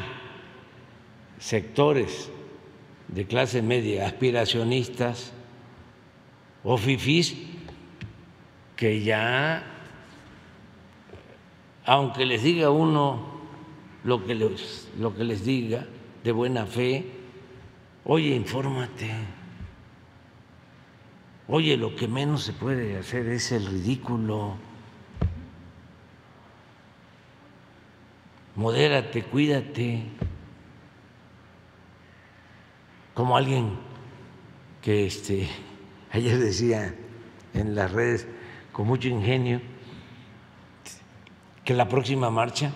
sectores de clase media aspiracionistas o fifís que ya, aunque les diga uno lo que les, lo que les diga de buena fe, oye, infórmate. Oye, lo que menos se puede hacer es el ridículo. Modérate, cuídate. Como alguien que este, ayer decía en las redes con mucho ingenio que la próxima marcha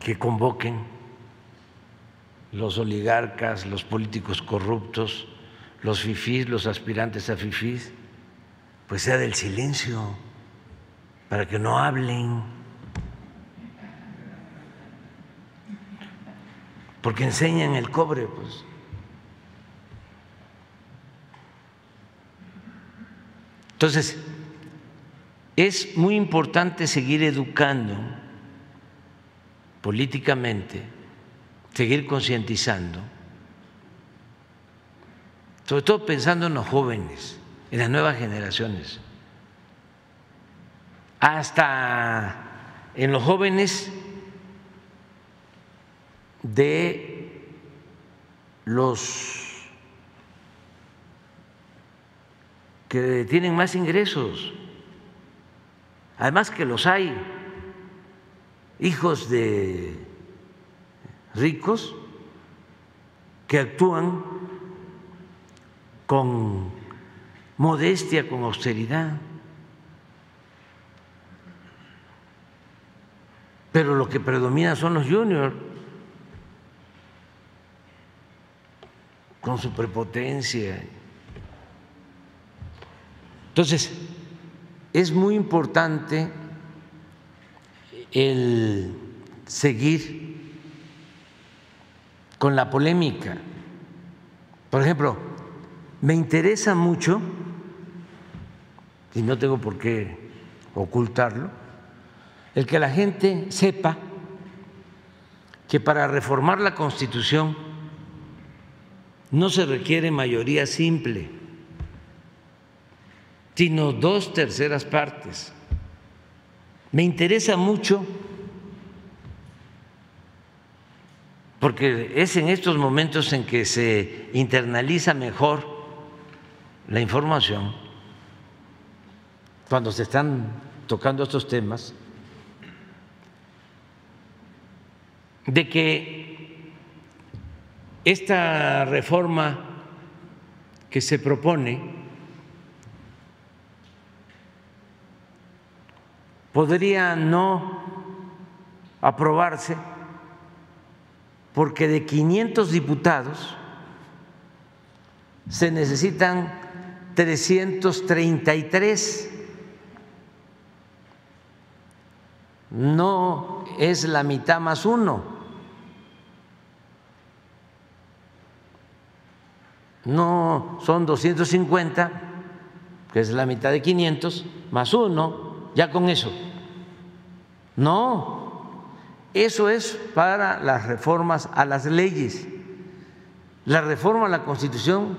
que convoquen los oligarcas, los políticos corruptos, los fifís, los aspirantes a fifís, pues sea del silencio, para que no hablen. Porque enseñan el cobre, pues. Entonces, es muy importante seguir educando políticamente, seguir concientizando sobre todo pensando en los jóvenes, en las nuevas generaciones, hasta en los jóvenes de los que tienen más ingresos, además que los hay, hijos de ricos que actúan con modestia, con austeridad. Pero lo que predomina son los juniors, con su prepotencia. Entonces, es muy importante el seguir con la polémica. Por ejemplo, me interesa mucho, y no tengo por qué ocultarlo, el que la gente sepa que para reformar la Constitución no se requiere mayoría simple, sino dos terceras partes. Me interesa mucho porque es en estos momentos en que se internaliza mejor la información, cuando se están tocando estos temas, de que esta reforma que se propone podría no aprobarse porque de 500 diputados se necesitan 333. No es la mitad más uno. No son 250, que es la mitad de 500, más uno, ya con eso. No, eso es para las reformas a las leyes. La reforma a la Constitución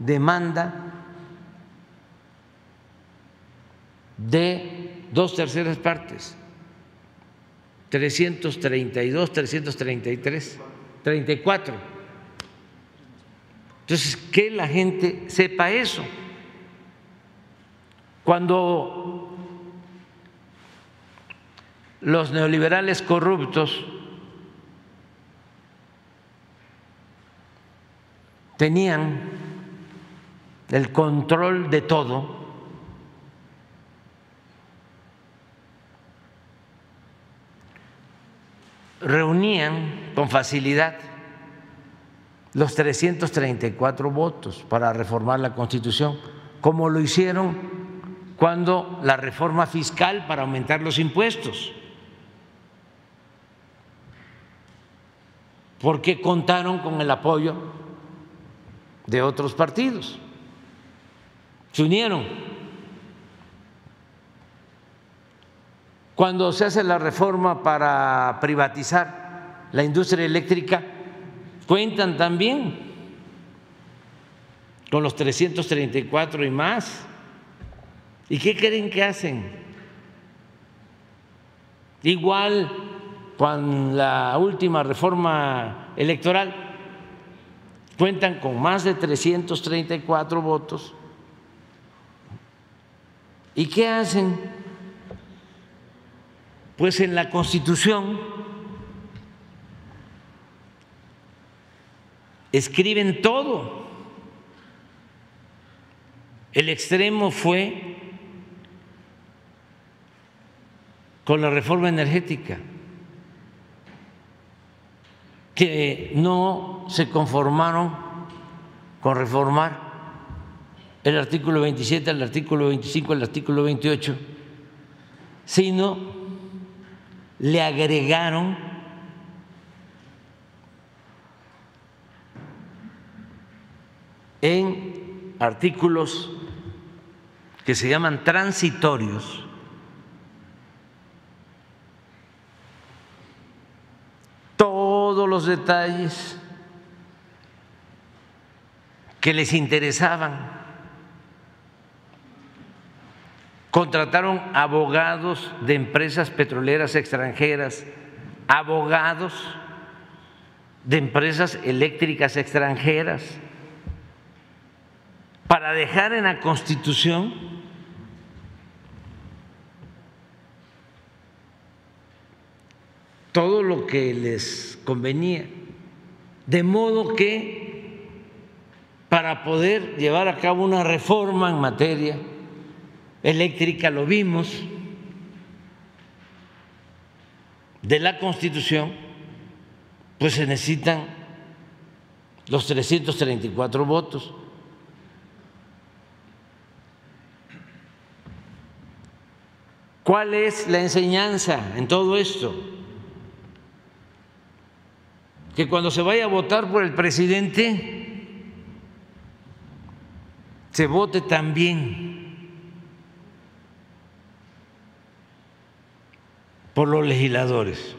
demanda de dos terceras partes, 332, 333, 34. Entonces, que la gente sepa eso. Cuando los neoliberales corruptos tenían el control de todo, reunían con facilidad los 334 votos para reformar la Constitución, como lo hicieron cuando la reforma fiscal para aumentar los impuestos. porque contaron con el apoyo de otros partidos. Se unieron. Cuando se hace la reforma para privatizar la industria eléctrica, cuentan también con los 334 y más. ¿Y qué creen que hacen? Igual con la última reforma electoral, cuentan con más de 334 votos. ¿Y qué hacen? Pues en la Constitución escriben todo. El extremo fue con la reforma energética que no se conformaron con reformar el artículo 27, el artículo 25, el artículo 28, sino le agregaron en artículos que se llaman transitorios todos los detalles que les interesaban. Contrataron abogados de empresas petroleras extranjeras, abogados de empresas eléctricas extranjeras, para dejar en la Constitución todo lo que les convenía. De modo que para poder llevar a cabo una reforma en materia eléctrica, lo vimos, de la Constitución, pues se necesitan los 334 votos. ¿Cuál es la enseñanza en todo esto? que cuando se vaya a votar por el presidente, se vote también por los legisladores.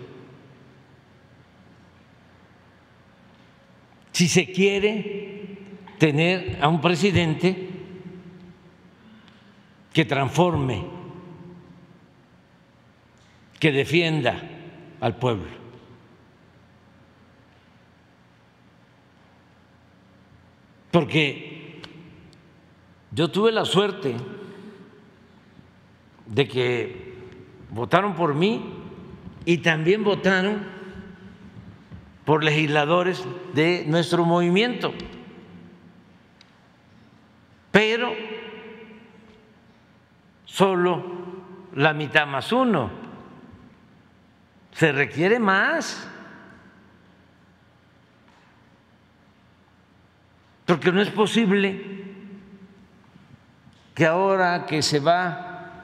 Si se quiere tener a un presidente que transforme, que defienda al pueblo. Porque yo tuve la suerte de que votaron por mí y también votaron por legisladores de nuestro movimiento. Pero solo la mitad más uno. Se requiere más. Porque no es posible que ahora que se va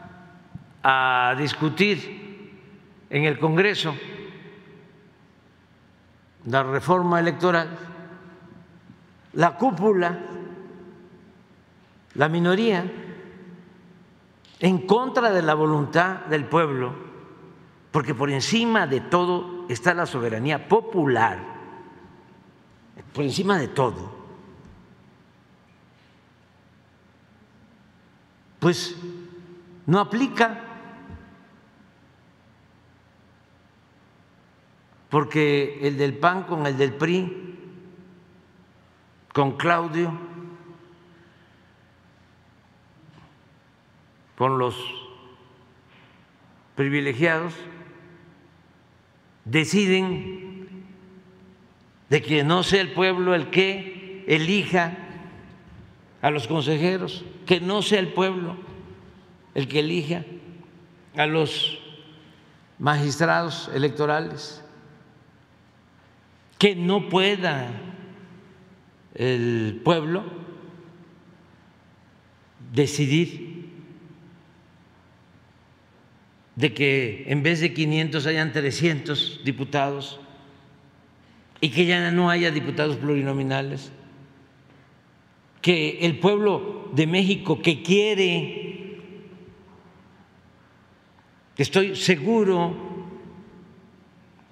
a discutir en el Congreso la reforma electoral, la cúpula, la minoría, en contra de la voluntad del pueblo, porque por encima de todo está la soberanía popular, por encima de todo. Pues no aplica, porque el del PAN con el del PRI, con Claudio, con los privilegiados, deciden de que no sea el pueblo el que elija a los consejeros, que no sea el pueblo el que elija a los magistrados electorales, que no pueda el pueblo decidir de que en vez de 500 hayan 300 diputados y que ya no haya diputados plurinominales, que el pueblo de México que quiere, estoy seguro,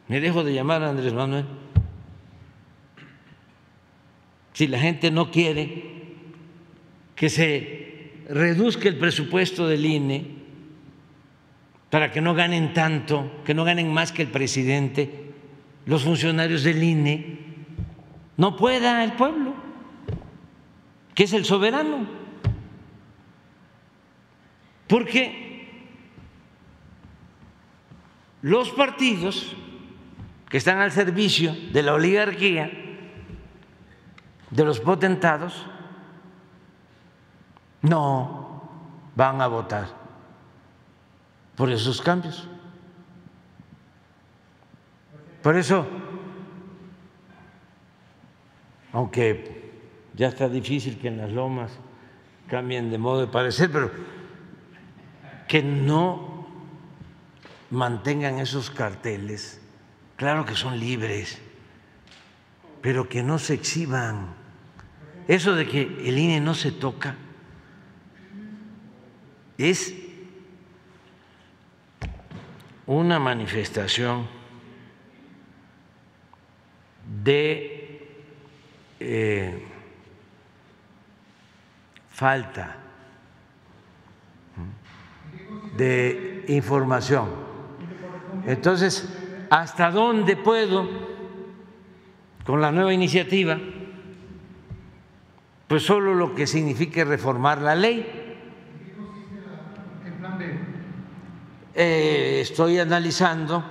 me dejo de llamar a Andrés Manuel, si la gente no quiere que se reduzca el presupuesto del INE, para que no ganen tanto, que no ganen más que el presidente, los funcionarios del INE, no pueda el pueblo, que es el soberano. Porque los partidos que están al servicio de la oligarquía, de los potentados, no van a votar por esos cambios. Por eso, aunque ya está difícil que en las lomas cambien de modo de parecer, pero que no mantengan esos carteles, claro que son libres, pero que no se exhiban. Eso de que el INE no se toca es una manifestación de eh, falta de información. Entonces, ¿hasta dónde puedo, con la nueva iniciativa, pues solo lo que signifique reformar la ley? Eh, estoy analizando,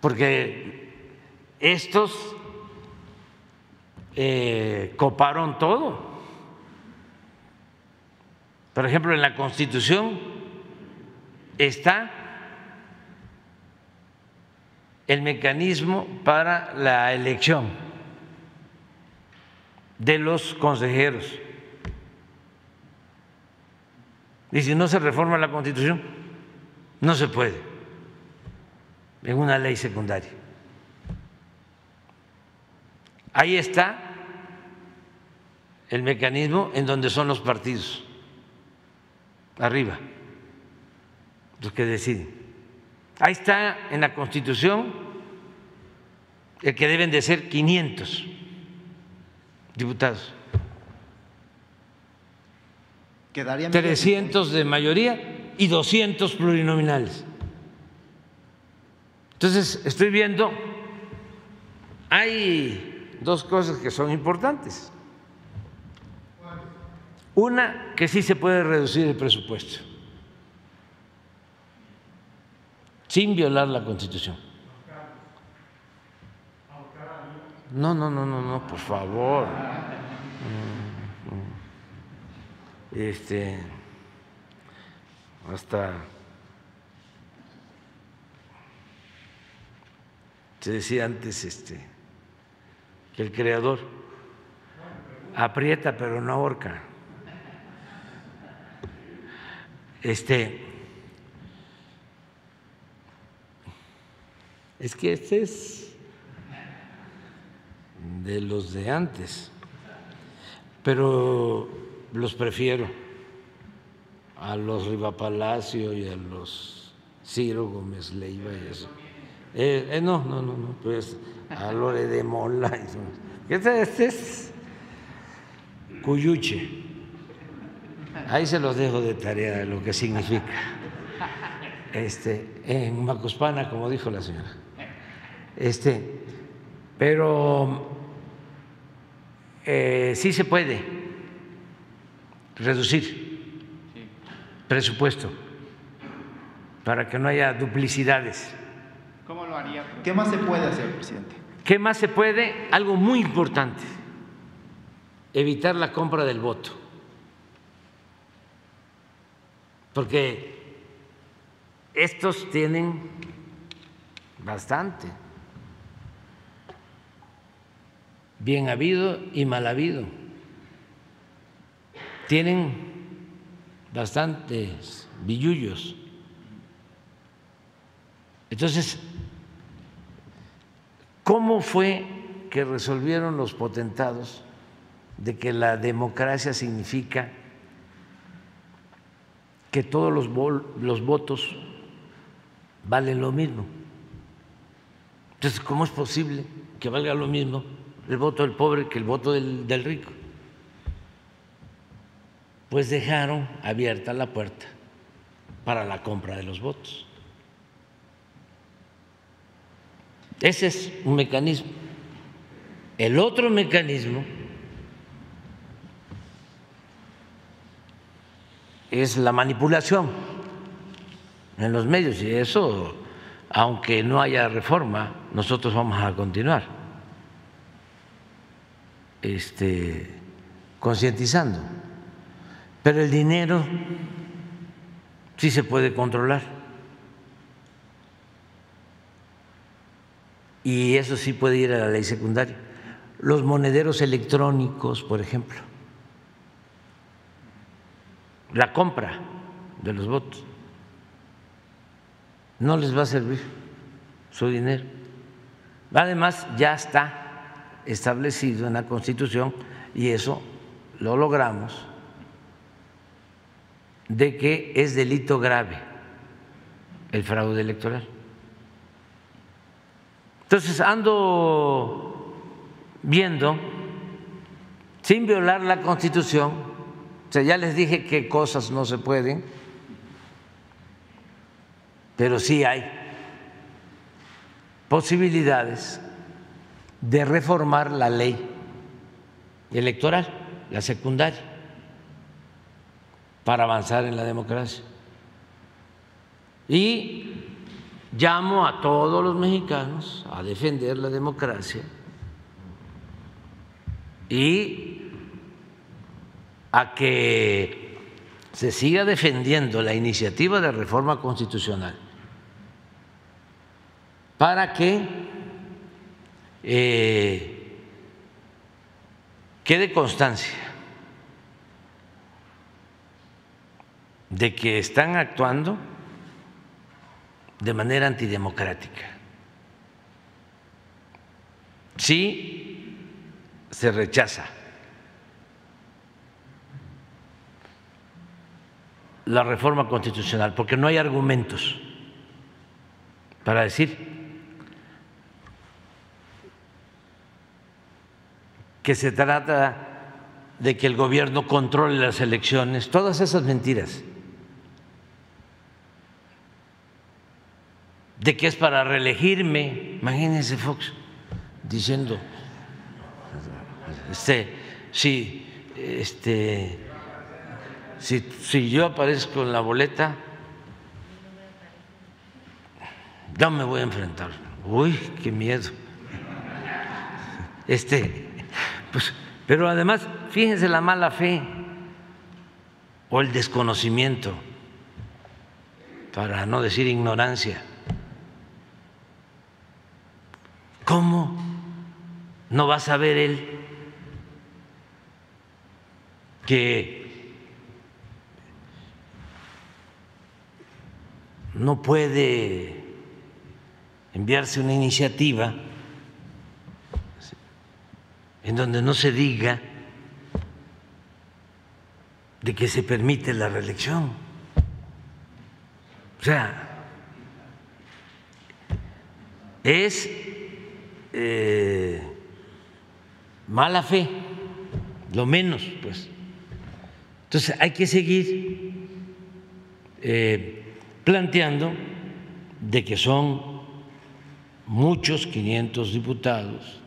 porque estos eh, coparon todo. Por ejemplo, en la Constitución está el mecanismo para la elección de los consejeros y si no se reforma la Constitución, no se puede en una ley secundaria. Ahí está el mecanismo en donde son los partidos, arriba, los que deciden. Ahí está en la Constitución el que deben de ser 500 diputados. Quedarían 300 de mayoría y 200 plurinominales. Entonces, estoy viendo, hay dos cosas que son importantes. Una, que sí se puede reducir el presupuesto sin violar la Constitución. No, no, no, no, no, por favor. Este, hasta se decía antes este que el creador aprieta pero no ahorca. Este es que este es de los de antes, pero los prefiero a los Rivapalacio y a los Ciro Gómez Leiva y eso. Eh, eh, no, no, no, no, pues a Lore de Mola. Este, este es Cuyuche. Ahí se los dejo de tarea lo que significa. Este, en Macuspana, como dijo la señora. Este, pero eh, sí se puede reducir presupuesto para que no haya duplicidades. ¿Cómo lo haría? ¿Qué más se puede hacer, presidente? ¿Qué más se puede? Algo muy importante, evitar la compra del voto. Porque estos tienen bastante bien habido y mal habido. Tienen bastantes billullos. Entonces, ¿cómo fue que resolvieron los potentados de que la democracia significa que todos los, los votos valen lo mismo? Entonces, ¿cómo es posible que valga lo mismo el voto del pobre que el voto del, rico. Pues dejaron abierta la puerta para la compra de los votos. Ese es un mecanismo. El otro mecanismo es la manipulación en los medios y eso, aunque no haya reforma, nosotros vamos a continuar este, concientizando. Pero el dinero sí se puede controlar. Y eso sí puede ir a la ley secundaria. Los monederos electrónicos, por ejemplo. La compra de los votos. No les va a servir su dinero. Además, ya está establecido en la Constitución y eso lo logramos de que es delito grave el fraude electoral. Entonces ando viendo, sin violar la Constitución, o sea, ya les dije qué cosas no se pueden, pero sí hay posibilidades de reformar la ley electoral, la secundaria, para avanzar en la democracia. Y llamo a todos los mexicanos a defender la democracia y a que se siga defendiendo la iniciativa de reforma constitucional para que eh, quede constancia de que están actuando de manera antidemocrática. Si se rechaza la reforma constitucional, porque no hay argumentos para decir que se trata de que el gobierno controle las elecciones, todas esas mentiras, de que es para reelegirme, imagínense Fox diciendo, este, si, este, si, si yo aparezco en la boleta, ya me voy a enfrentar. Uy, qué miedo. Este, pues, pero además, fíjense la mala fe o el desconocimiento, para no decir ignorancia. ¿Cómo no va a saber él que no puede enviarse una iniciativa en donde no se diga de que se permite la reelección. O sea, es eh, mala fe, lo menos, pues. Entonces hay que seguir eh, planteando de que son muchos 500 diputados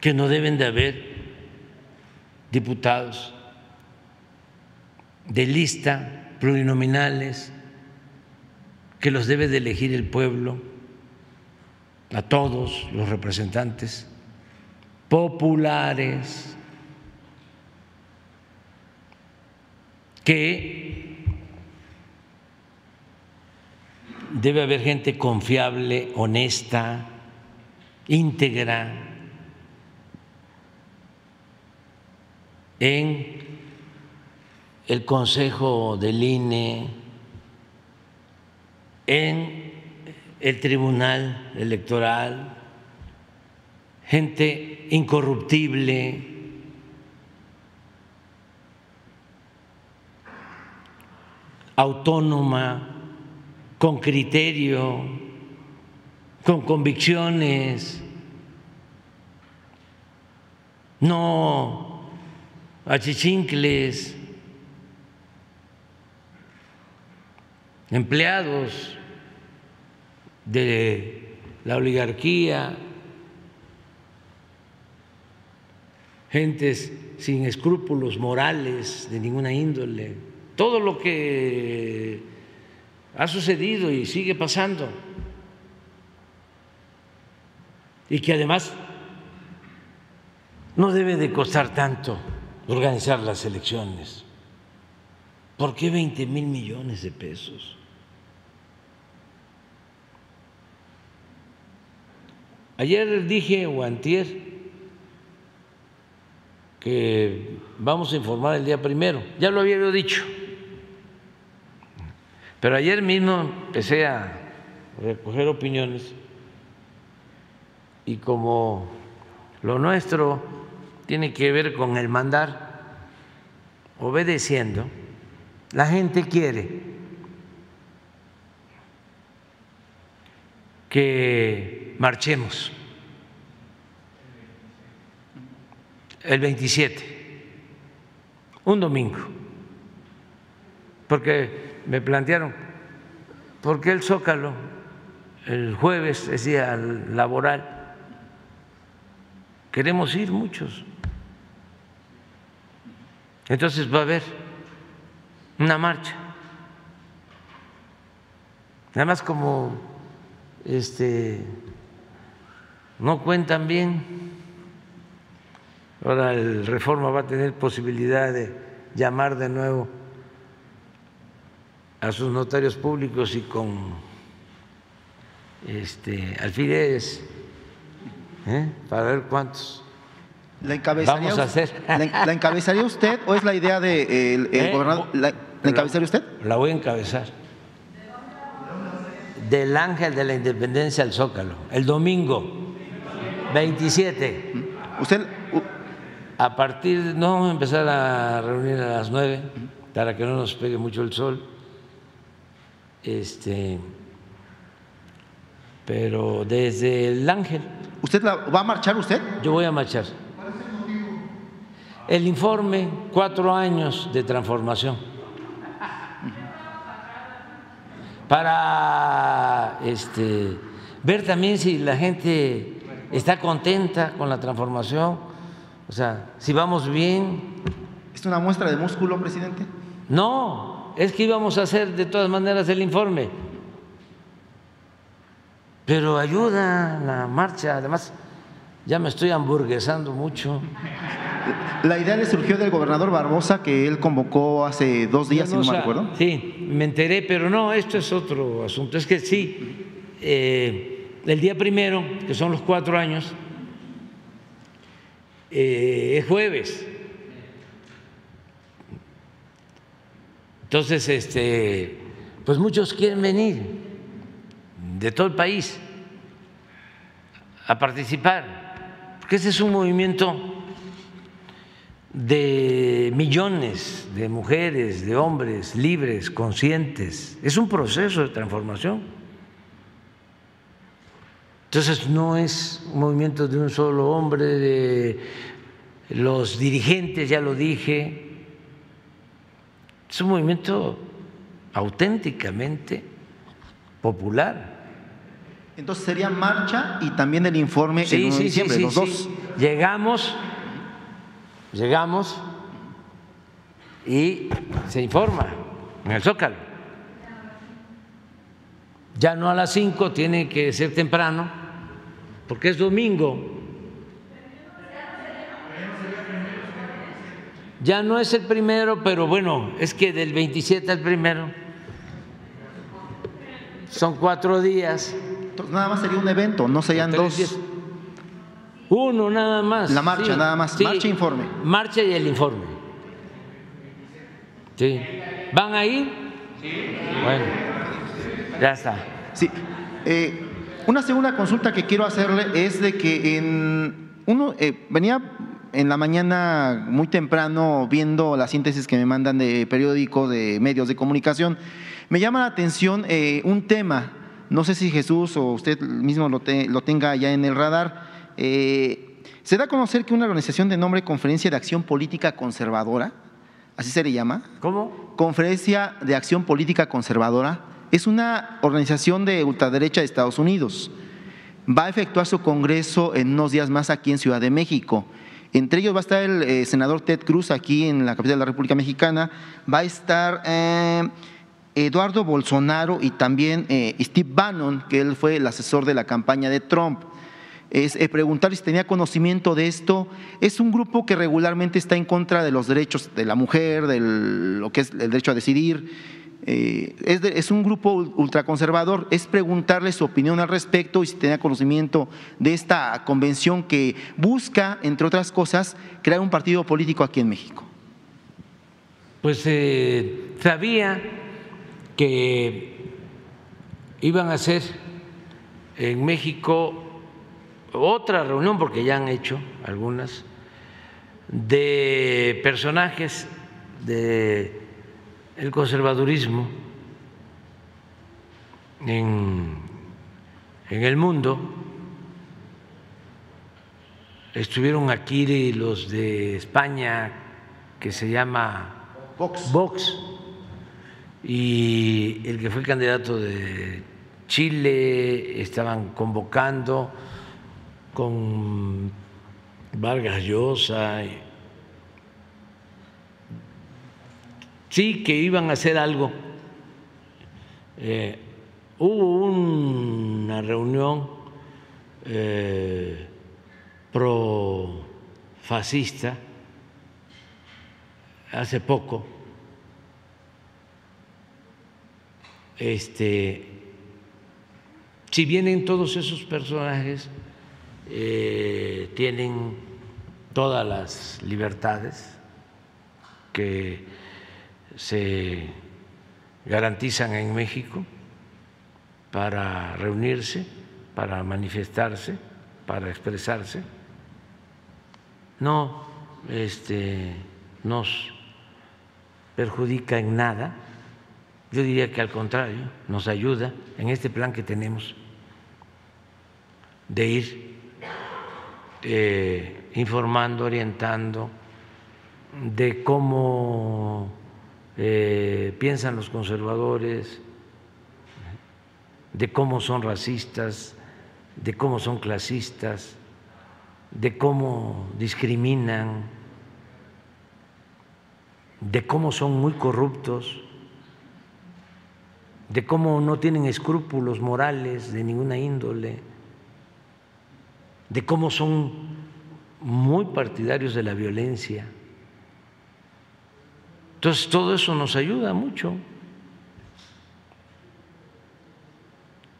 que no deben de haber diputados de lista plurinominales, que los debe de elegir el pueblo, a todos los representantes populares, que debe haber gente confiable, honesta, íntegra, en el Consejo del INE, en el Tribunal Electoral, gente incorruptible, autónoma, con criterio, con convicciones, no achichincles, empleados de la oligarquía, gentes sin escrúpulos morales de ninguna índole, todo lo que ha sucedido y sigue pasando, y que además no debe de costar tanto organizar las elecciones. ¿Por qué 20 mil millones de pesos? Ayer dije o antier que vamos a informar el día primero, ya lo había dicho, pero ayer mismo empecé a recoger opiniones y como lo nuestro tiene que ver con el mandar obedeciendo. La gente quiere que marchemos el 27, un domingo, porque me plantearon, ¿por qué el Zócalo el jueves es día laboral? Queremos ir muchos. Entonces va a haber una marcha. Nada más como este no cuentan bien, ahora el reforma va a tener posibilidad de llamar de nuevo a sus notarios públicos y con este alfileres ¿eh? para ver cuántos ¿La encabezaría, Vamos a hacer. ¿La, encabezaría usted o es la idea de el, ¿Eh? gobernador? ¿La, encabezaría usted? La voy a encabezar. Del Ángel de la Independencia al Zócalo, el domingo 27. ¿Usted, a partir, no vamos a empezar a reunir a las nueve para que no nos pegue mucho el sol. Este, pero desde el Ángel. ¿Usted va a marchar usted? Yo voy a marchar. El informe, cuatro años de transformación. Para este, ver también si la gente está contenta con la transformación, o sea, si vamos bien. ¿Es una muestra de músculo, presidente? No, es que íbamos a hacer de todas maneras el informe. Pero ayuda la marcha, además ya me estoy hamburguesando mucho. La idea le surgió del gobernador Barbosa que él convocó hace dos días, si no me acuerdo. Sí, me enteré, pero no, esto es otro asunto. Es que sí, eh, el día primero, que son los cuatro años, eh, es jueves. Entonces, este, pues muchos quieren venir de todo el país a participar, porque ese es un movimiento de millones de mujeres, de hombres libres, conscientes. Es un proceso de transformación. Entonces no es un movimiento de un solo hombre, de los dirigentes, ya lo dije, es un movimiento auténticamente popular. Entonces sería marcha y también el informe sí, en sí, diciembre, sí, los sí. dos. Llegamos, llegamos y se informa en el Zócalo. Ya no a las cinco, tiene que ser temprano, porque es domingo. Ya no es el primero, pero bueno, es que del 27 al primero son cuatro días. Entonces, nada más sería un evento, no serían Tres dos. días. Uno nada más. La marcha, nada más. Marcha e informe. Marcha y el informe. Sí. ¿Van a ir? Sí. Bueno, ya está. Sí. Eh, una segunda consulta que quiero hacerle es de que en uno eh, venía en la mañana muy temprano viendo la síntesis que me mandan de periódicos, de medios de comunicación. Me llama la atención eh, un tema, no sé si Jesús o usted mismo lo, te, lo tenga ya en el radar. Eh, se da a conocer que una organización de nombre Conferencia de Acción Política Conservadora, así se le llama. ¿Cómo? Conferencia de Acción Política Conservadora, es una organización de ultraderecha de Estados Unidos. Va a efectuar su congreso en unos días más aquí en Ciudad de México. Entre ellos va a estar el eh, senador Ted Cruz aquí en la capital de la República Mexicana. Va a estar eh, Eduardo Bolsonaro y también eh, Steve Bannon, que él fue el asesor de la campaña de Trump. Es preguntar si tenía conocimiento de esto. Es un grupo que regularmente está en contra de los derechos de la mujer, de lo que es el derecho a decidir. Eh, es, es, un grupo ultraconservador, es preguntarle su opinión al respecto y si tenía conocimiento de esta convención que busca, entre otras cosas, crear un partido político aquí en México. Pues eh, sabía que iban a hacer en México otra reunión, porque ya han hecho algunas, de personajes de el conservadurismo en, en, el mundo. Estuvieron aquí los de España, que se llama Vox. Vox, y el que fue candidato de Chile, estaban convocando con Vargas Llosa. Sí que iban a hacer algo. Eh, hubo una reunión eh, pro-fascista hace poco. Este, si vienen todos esos personajes, eh, tienen todas las libertades que se garantizan en México para reunirse, para manifestarse, para expresarse. no este, nos perjudica en nada. Yo diría que al contrario, nos ayuda en este plan que tenemos de ir eh, informando, orientando de cómo eh, piensan los conservadores, de cómo son racistas, de cómo son clasistas, de cómo discriminan, de cómo son muy corruptos, de cómo no tienen escrúpulos morales de ninguna índole, de cómo son muy partidarios de la violencia. Entonces todo eso nos ayuda mucho.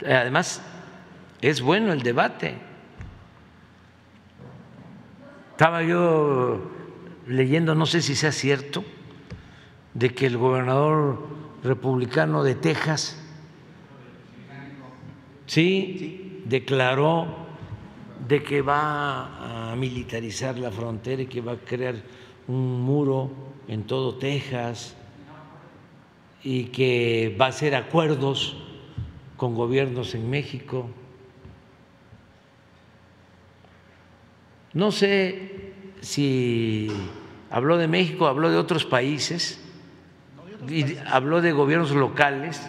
Además, es bueno el debate. Estaba yo leyendo, no sé si sea cierto, de que el gobernador republicano de Texas, sí, declaró de que va a militarizar la frontera y que va a crear un muro en todo Texas y que va a hacer acuerdos con gobiernos en México. No sé si habló de México, habló de otros países, y habló de gobiernos locales.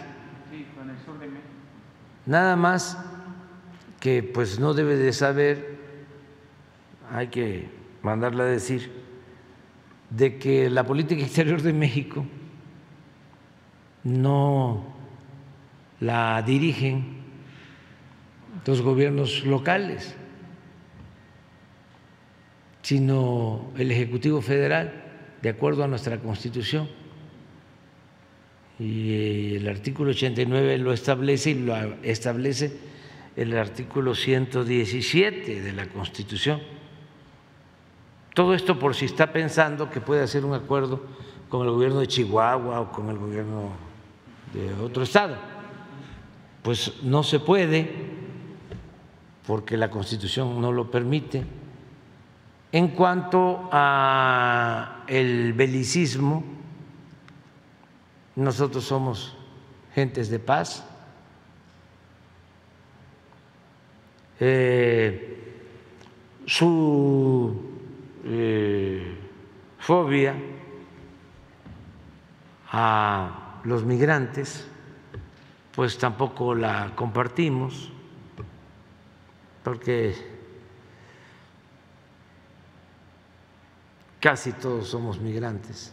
Nada más que pues no debe de saber, hay que mandarle a decir, de que la política exterior de México no la dirigen los gobiernos locales, sino el Ejecutivo Federal, de acuerdo a nuestra Constitución. Y el artículo 89 lo establece y lo establece el artículo 117 de la Constitución. Todo esto por si está pensando que puede hacer un acuerdo con el gobierno de Chihuahua o con el gobierno de otro estado. Pues no se puede porque la Constitución no lo permite. En cuanto a el belicismo, nosotros somos gentes de paz. Eh, su eh, fobia a los migrantes, pues tampoco la compartimos, porque casi todos somos migrantes.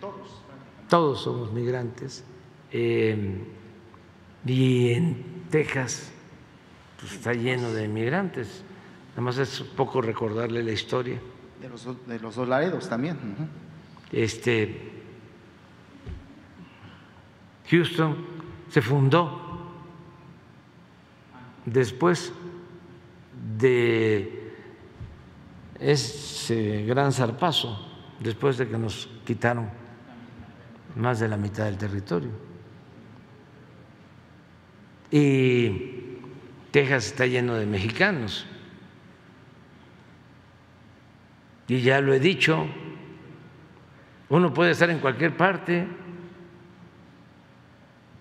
Todos. Todos somos migrantes. Eh, y en Texas pues, está lleno de migrantes Además es poco recordarle la historia. De los, de los dos Laredos también. Este, Houston se fundó después de ese gran zarpazo, después de que nos quitaron más de la mitad del territorio. Y Texas está lleno de mexicanos. Y ya lo he dicho, uno puede estar en cualquier parte,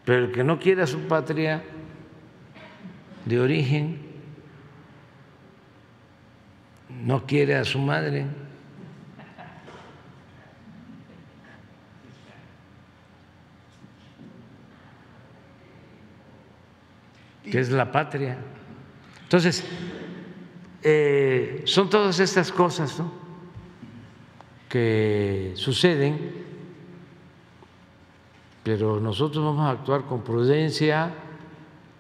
pero el que no quiera su patria de origen, no quiere a su madre, que es la patria. Entonces, eh, son todas estas cosas, ¿no? Que suceden, pero nosotros vamos a actuar con prudencia,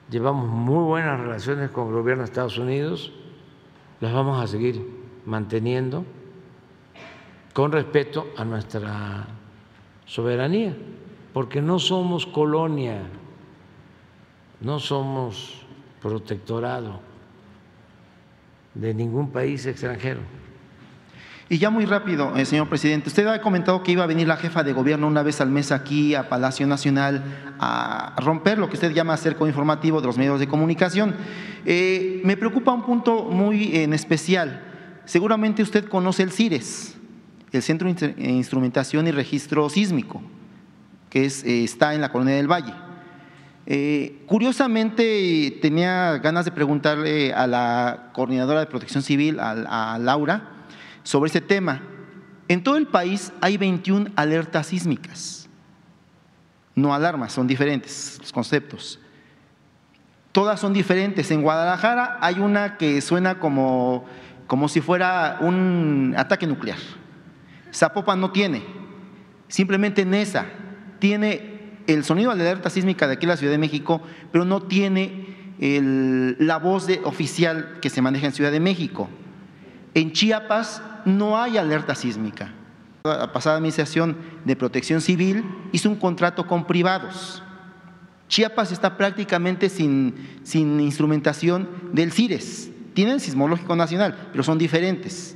llevamos muy buenas relaciones con el gobierno de Estados Unidos, las vamos a seguir manteniendo con respeto a nuestra soberanía, porque no somos colonia, no somos protectorado de ningún país extranjero. Y ya muy rápido, eh, señor presidente, usted ha comentado que iba a venir la jefa de gobierno una vez al mes aquí a Palacio Nacional a romper lo que usted llama cerco informativo de los medios de comunicación. Eh, me preocupa un punto muy en especial. Seguramente usted conoce el CIRES, el Centro de Instrumentación y Registro Sísmico, que es, eh, está en la Colonia del Valle. Eh, curiosamente, tenía ganas de preguntarle a la coordinadora de protección civil, a, a Laura, sobre ese tema. En todo el país hay 21 alertas sísmicas, no alarmas, son diferentes los conceptos. Todas son diferentes. En Guadalajara hay una que suena como, como si fuera un ataque nuclear. Zapopan no tiene. Simplemente Nesa tiene el sonido de alerta sísmica de aquí en la Ciudad de México, pero no tiene la voz de, oficial que se maneja en Ciudad de México. En Chiapas no hay alerta sísmica. La pasada administración de protección civil hizo un contrato con privados. Chiapas está prácticamente sin, sin instrumentación del CIRES. Tienen sismológico nacional, pero son diferentes.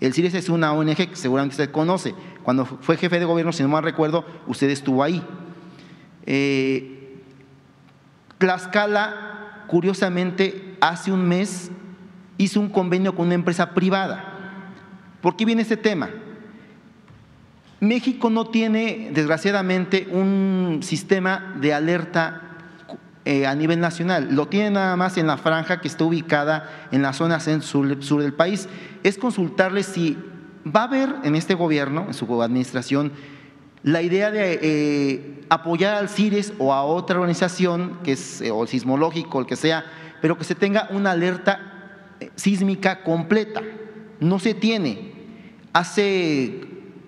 El CIRES es una ONG que seguramente usted conoce. Cuando fue jefe de gobierno, si no mal recuerdo, usted estuvo ahí. Eh, Tlaxcala, curiosamente, hace un mes hizo un convenio con una empresa privada. ¿Por qué viene este tema? México no tiene, desgraciadamente, un sistema de alerta eh, a nivel nacional. Lo tiene nada más en la franja que está ubicada en la zona sur, del país. Es consultarle si va a haber en este gobierno, en su administración, la idea de eh, apoyar al CIRES o a otra organización, que es eh, o el sismológico, el que sea, pero que se tenga una alerta sísmica completa. No se tiene. Hace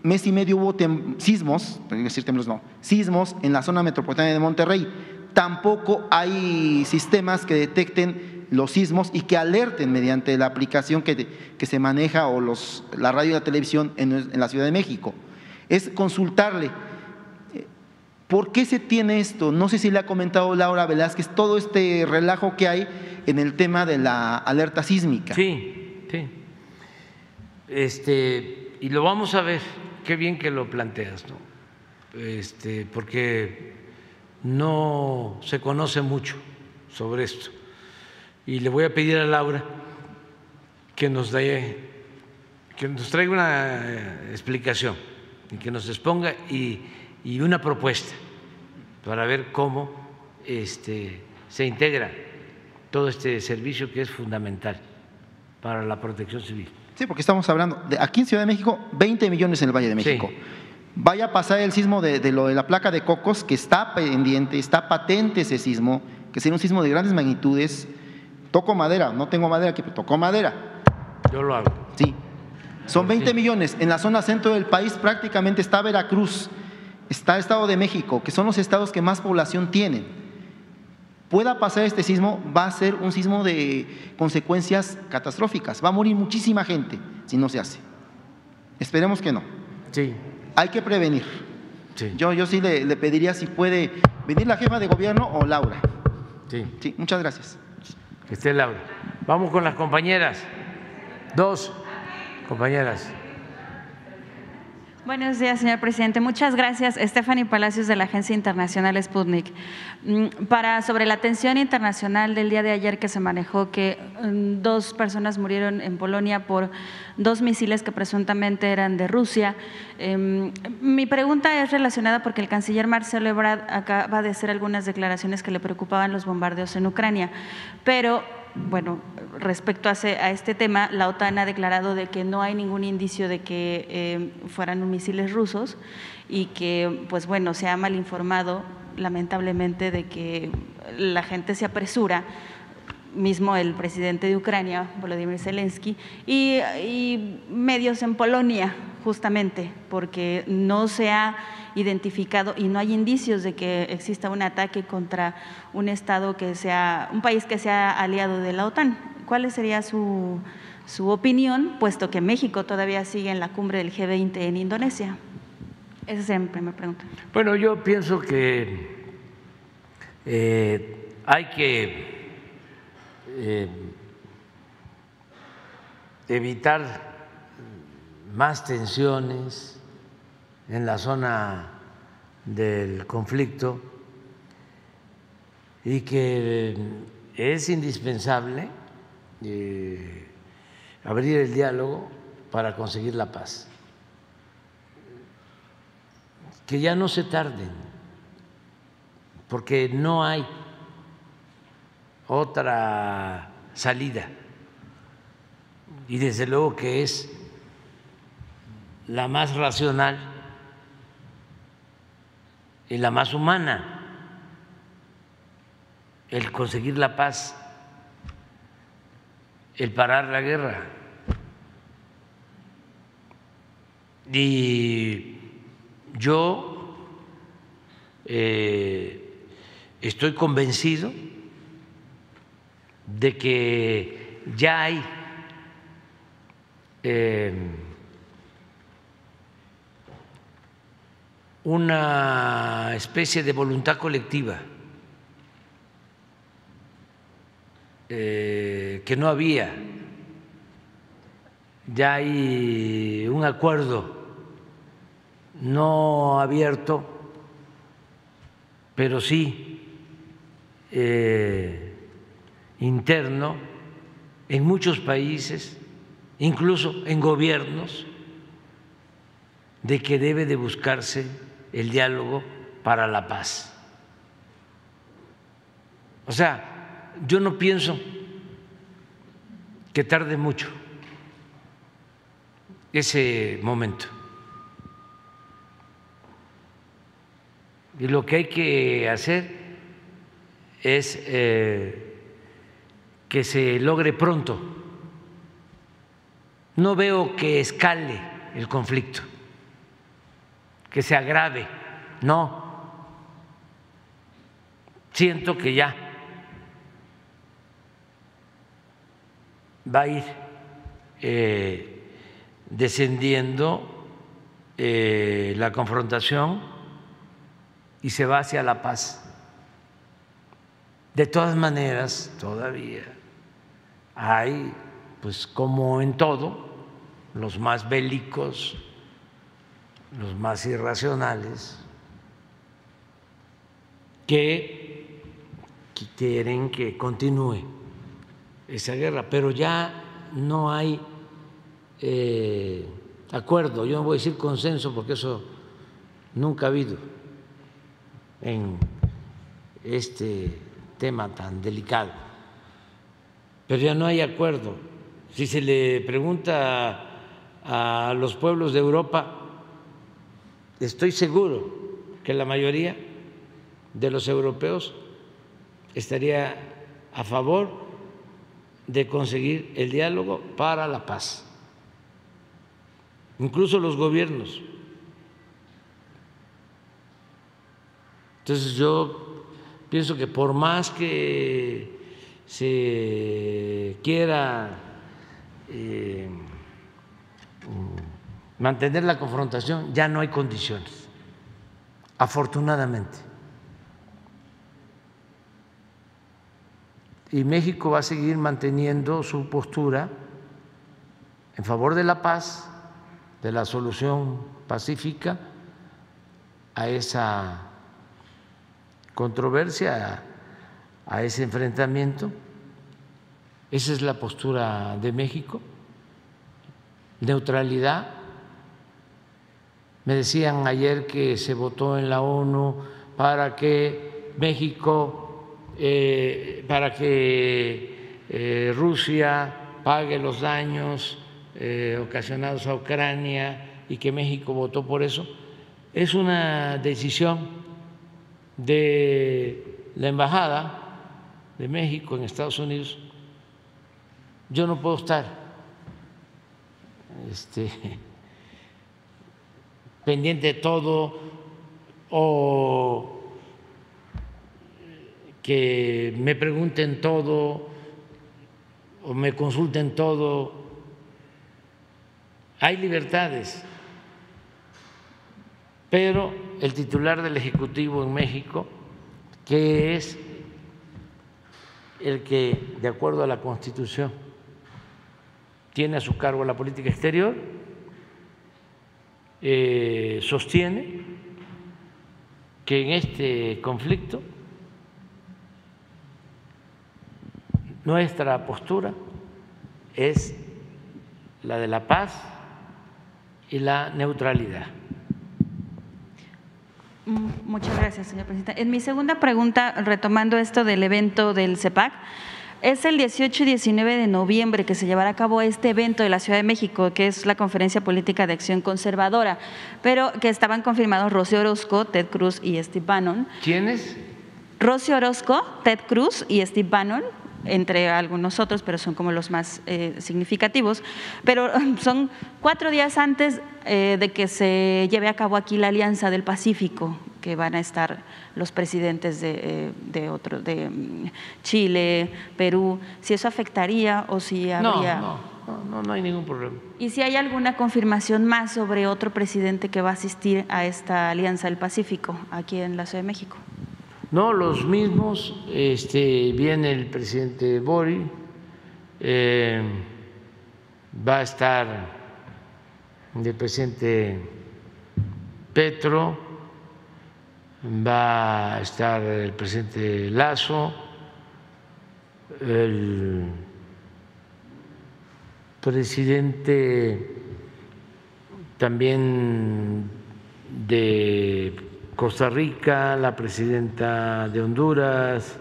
mes y medio hubo sismos, decir temblores no, sismos en la zona metropolitana de Monterrey. Tampoco hay sistemas que detecten los sismos y que alerten mediante la aplicación que, que se maneja o los, la radio y la televisión en, en la Ciudad de México. Es consultarle. ¿Por qué se tiene esto? No sé si le ha comentado Laura Velázquez todo este relajo que hay en el tema de la alerta sísmica. Sí, sí. Este, y lo vamos a ver, qué bien que lo planteas, ¿no? Este, porque no se conoce mucho sobre esto. Y le voy a pedir a Laura que nos dé, que nos traiga una eh, explicación y que nos exponga y, y una propuesta para ver cómo este, se integra todo este servicio que es fundamental para la protección civil. Sí, porque estamos hablando de aquí en Ciudad de México, 20 millones en el Valle de México. Vaya a pasar el sismo de, lo de la placa de Cocos, que está pendiente, está patente ese sismo, que sería un sismo de grandes magnitudes. Toco madera, no tengo madera aquí, pero toco madera. Yo lo hago. Sí. Son 20 millones. En la zona centro del país prácticamente está Veracruz, está el Estado de México, que son los estados que más población tienen pueda pasar este sismo, va a ser un sismo de consecuencias catastróficas. Va a morir muchísima gente si no se hace. Esperemos que no. Sí. Hay que prevenir. Sí. Yo, yo sí le, le, pediría si puede venir la jefa de gobierno o Laura. Sí. Sí, muchas gracias. Que esté Laura. Vamos con las compañeras. Dos compañeras. Buenos días, señor presidente. Muchas gracias, Stephanie Palacios de la Agencia Internacional Sputnik. Mm, para sobre la atención internacional del día de ayer que se manejó que mm, dos personas murieron en Polonia por dos misiles que presuntamente eran de Rusia. Em, mi pregunta es relacionada porque el canciller Marcelo Ebrard acaba de hacer algunas declaraciones que le preocupaban los bombardeos en Ucrania, pero bueno, respecto a, este tema, la OTAN ha declarado de que no hay ningún indicio de que eh, fueran misiles rusos y que, pues bueno, se ha mal informado lamentablemente de que la gente se apresura mismo el presidente de Ucrania, Volodymyr Zelensky, y, y, medios en Polonia, justamente, porque no se ha identificado y no hay indicios de que exista un ataque contra un Estado que sea, un país que sea aliado de la OTAN. ¿Cuál sería su, su opinión, puesto que México todavía sigue en la cumbre del G20 en Indonesia? Esa es mi primera pregunta. Bueno, yo pienso que eh, hay que eh, evitar más tensiones en la zona del conflicto y que es indispensable eh, abrir el diálogo para conseguir la paz. Que ya no se tarden, porque no hay otra salida. Y desde luego que es la más racional y la más humana el conseguir la paz, el parar la guerra. Y yo eh, estoy convencido de que ya hay eh, una especie de voluntad colectiva eh, que no había. Ya hay un acuerdo no abierto, pero sí eh, interno en muchos países, incluso en gobiernos, de que debe de buscarse el diálogo para la paz. O sea, yo no pienso que tarde mucho ese momento. Y lo que hay que hacer es eh, que se logre pronto. No veo que escale el conflicto, que se agrave, no. Siento que ya va a ir eh, descendiendo eh, la confrontación y se va hacia la paz. De todas maneras, todavía hay, pues como en todo, los más bélicos, los más irracionales, que quieren que continúe esa guerra, pero ya no hay eh, acuerdo, yo no voy a decir consenso porque eso nunca ha habido en este tema tan delicado. Pero ya no hay acuerdo. Si se le pregunta a los pueblos de Europa, estoy seguro que la mayoría de los europeos estaría a favor de conseguir el diálogo para la paz. Incluso los gobiernos Entonces yo pienso que por más que se quiera eh, mantener la confrontación, ya no hay condiciones, afortunadamente. Y México va a seguir manteniendo su postura en favor de la paz, de la solución pacífica a esa controversia, a, ese enfrentamiento. Esa es la postura de México. Neutralidad. Me decían ayer que se votó en la ONU para que México, eh, para que eh, Rusia pague los daños eh, ocasionados a Ucrania y que México votó por eso. Es una decisión de la Embajada de México en Estados Unidos, yo no puedo estar este, pendiente de todo o que me pregunten todo o me consulten todo. Hay libertades pero el titular del Ejecutivo en México, que es el que, de acuerdo a la Constitución, tiene a su cargo la política exterior, eh, sostiene que en este conflicto nuestra postura es la de la paz y la neutralidad. Mm, muchas gracias, señor presidente. En mi segunda pregunta, retomando esto del evento del CEPAC, es el 18 y 19 de noviembre que se llevará a cabo este evento de la Ciudad de México, que es la Conferencia Política de Acción Conservadora, pero que estaban confirmados Rocío Orozco, Ted Cruz y Steve Bannon. ¿Quiénes? Rocío Orozco, Ted Cruz y Steve Bannon, entre algunos otros, pero son como los más eh, significativos. Pero son cuatro días antes eh, de que se lleve a cabo aquí la Alianza del Pacífico, que van a estar los presidentes de, eh, de, otro, de mm, Chile, Perú, si eso afectaría o si habría... No, no, no, no hay ningún problema. ¿Y si hay alguna confirmación más sobre otro presidente que va a asistir a esta Alianza del Pacífico aquí en la Ciudad de México? No, los mismos, este, viene el presidente Bori, eh, va a estar el presidente Petro, va a estar el presidente Lazo, el presidente también de Costa Rica, la presidenta de Honduras,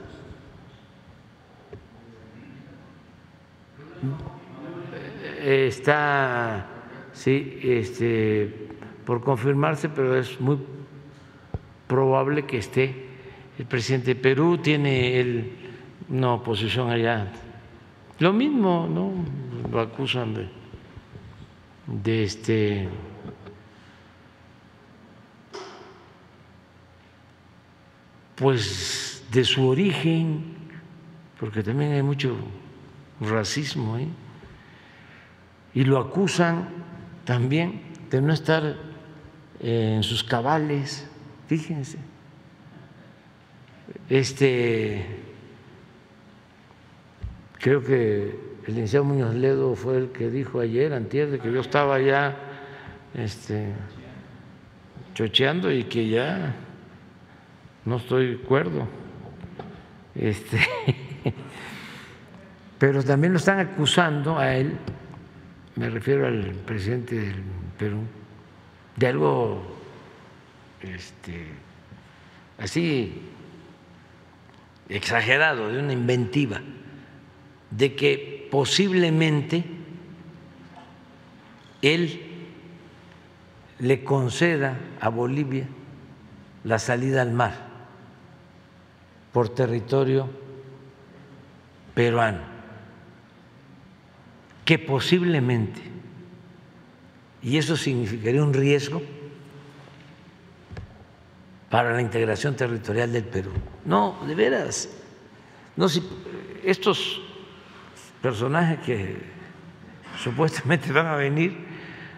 está sí, este, por confirmarse, pero es muy probable que esté el presidente de Perú, tiene él una oposición allá. Lo mismo, ¿no? Lo acusan de, de este pues de su origen, porque también hay mucho racismo ahí, y lo acusan también de no estar en sus cabales, fíjense. Este, creo que el licenciado Muñoz Ledo fue el que dijo ayer, antier, de que yo estaba ya este, chocheando y que ya no estoy de acuerdo. Este, pero también lo están acusando a él, me refiero al presidente del Perú, de algo este, así exagerado, de una inventiva, de que posiblemente él le conceda a Bolivia la salida al mar por territorio peruano, que posiblemente, y eso significaría un riesgo para la integración territorial del Perú. No, de veras, no si estos personajes que supuestamente van a venir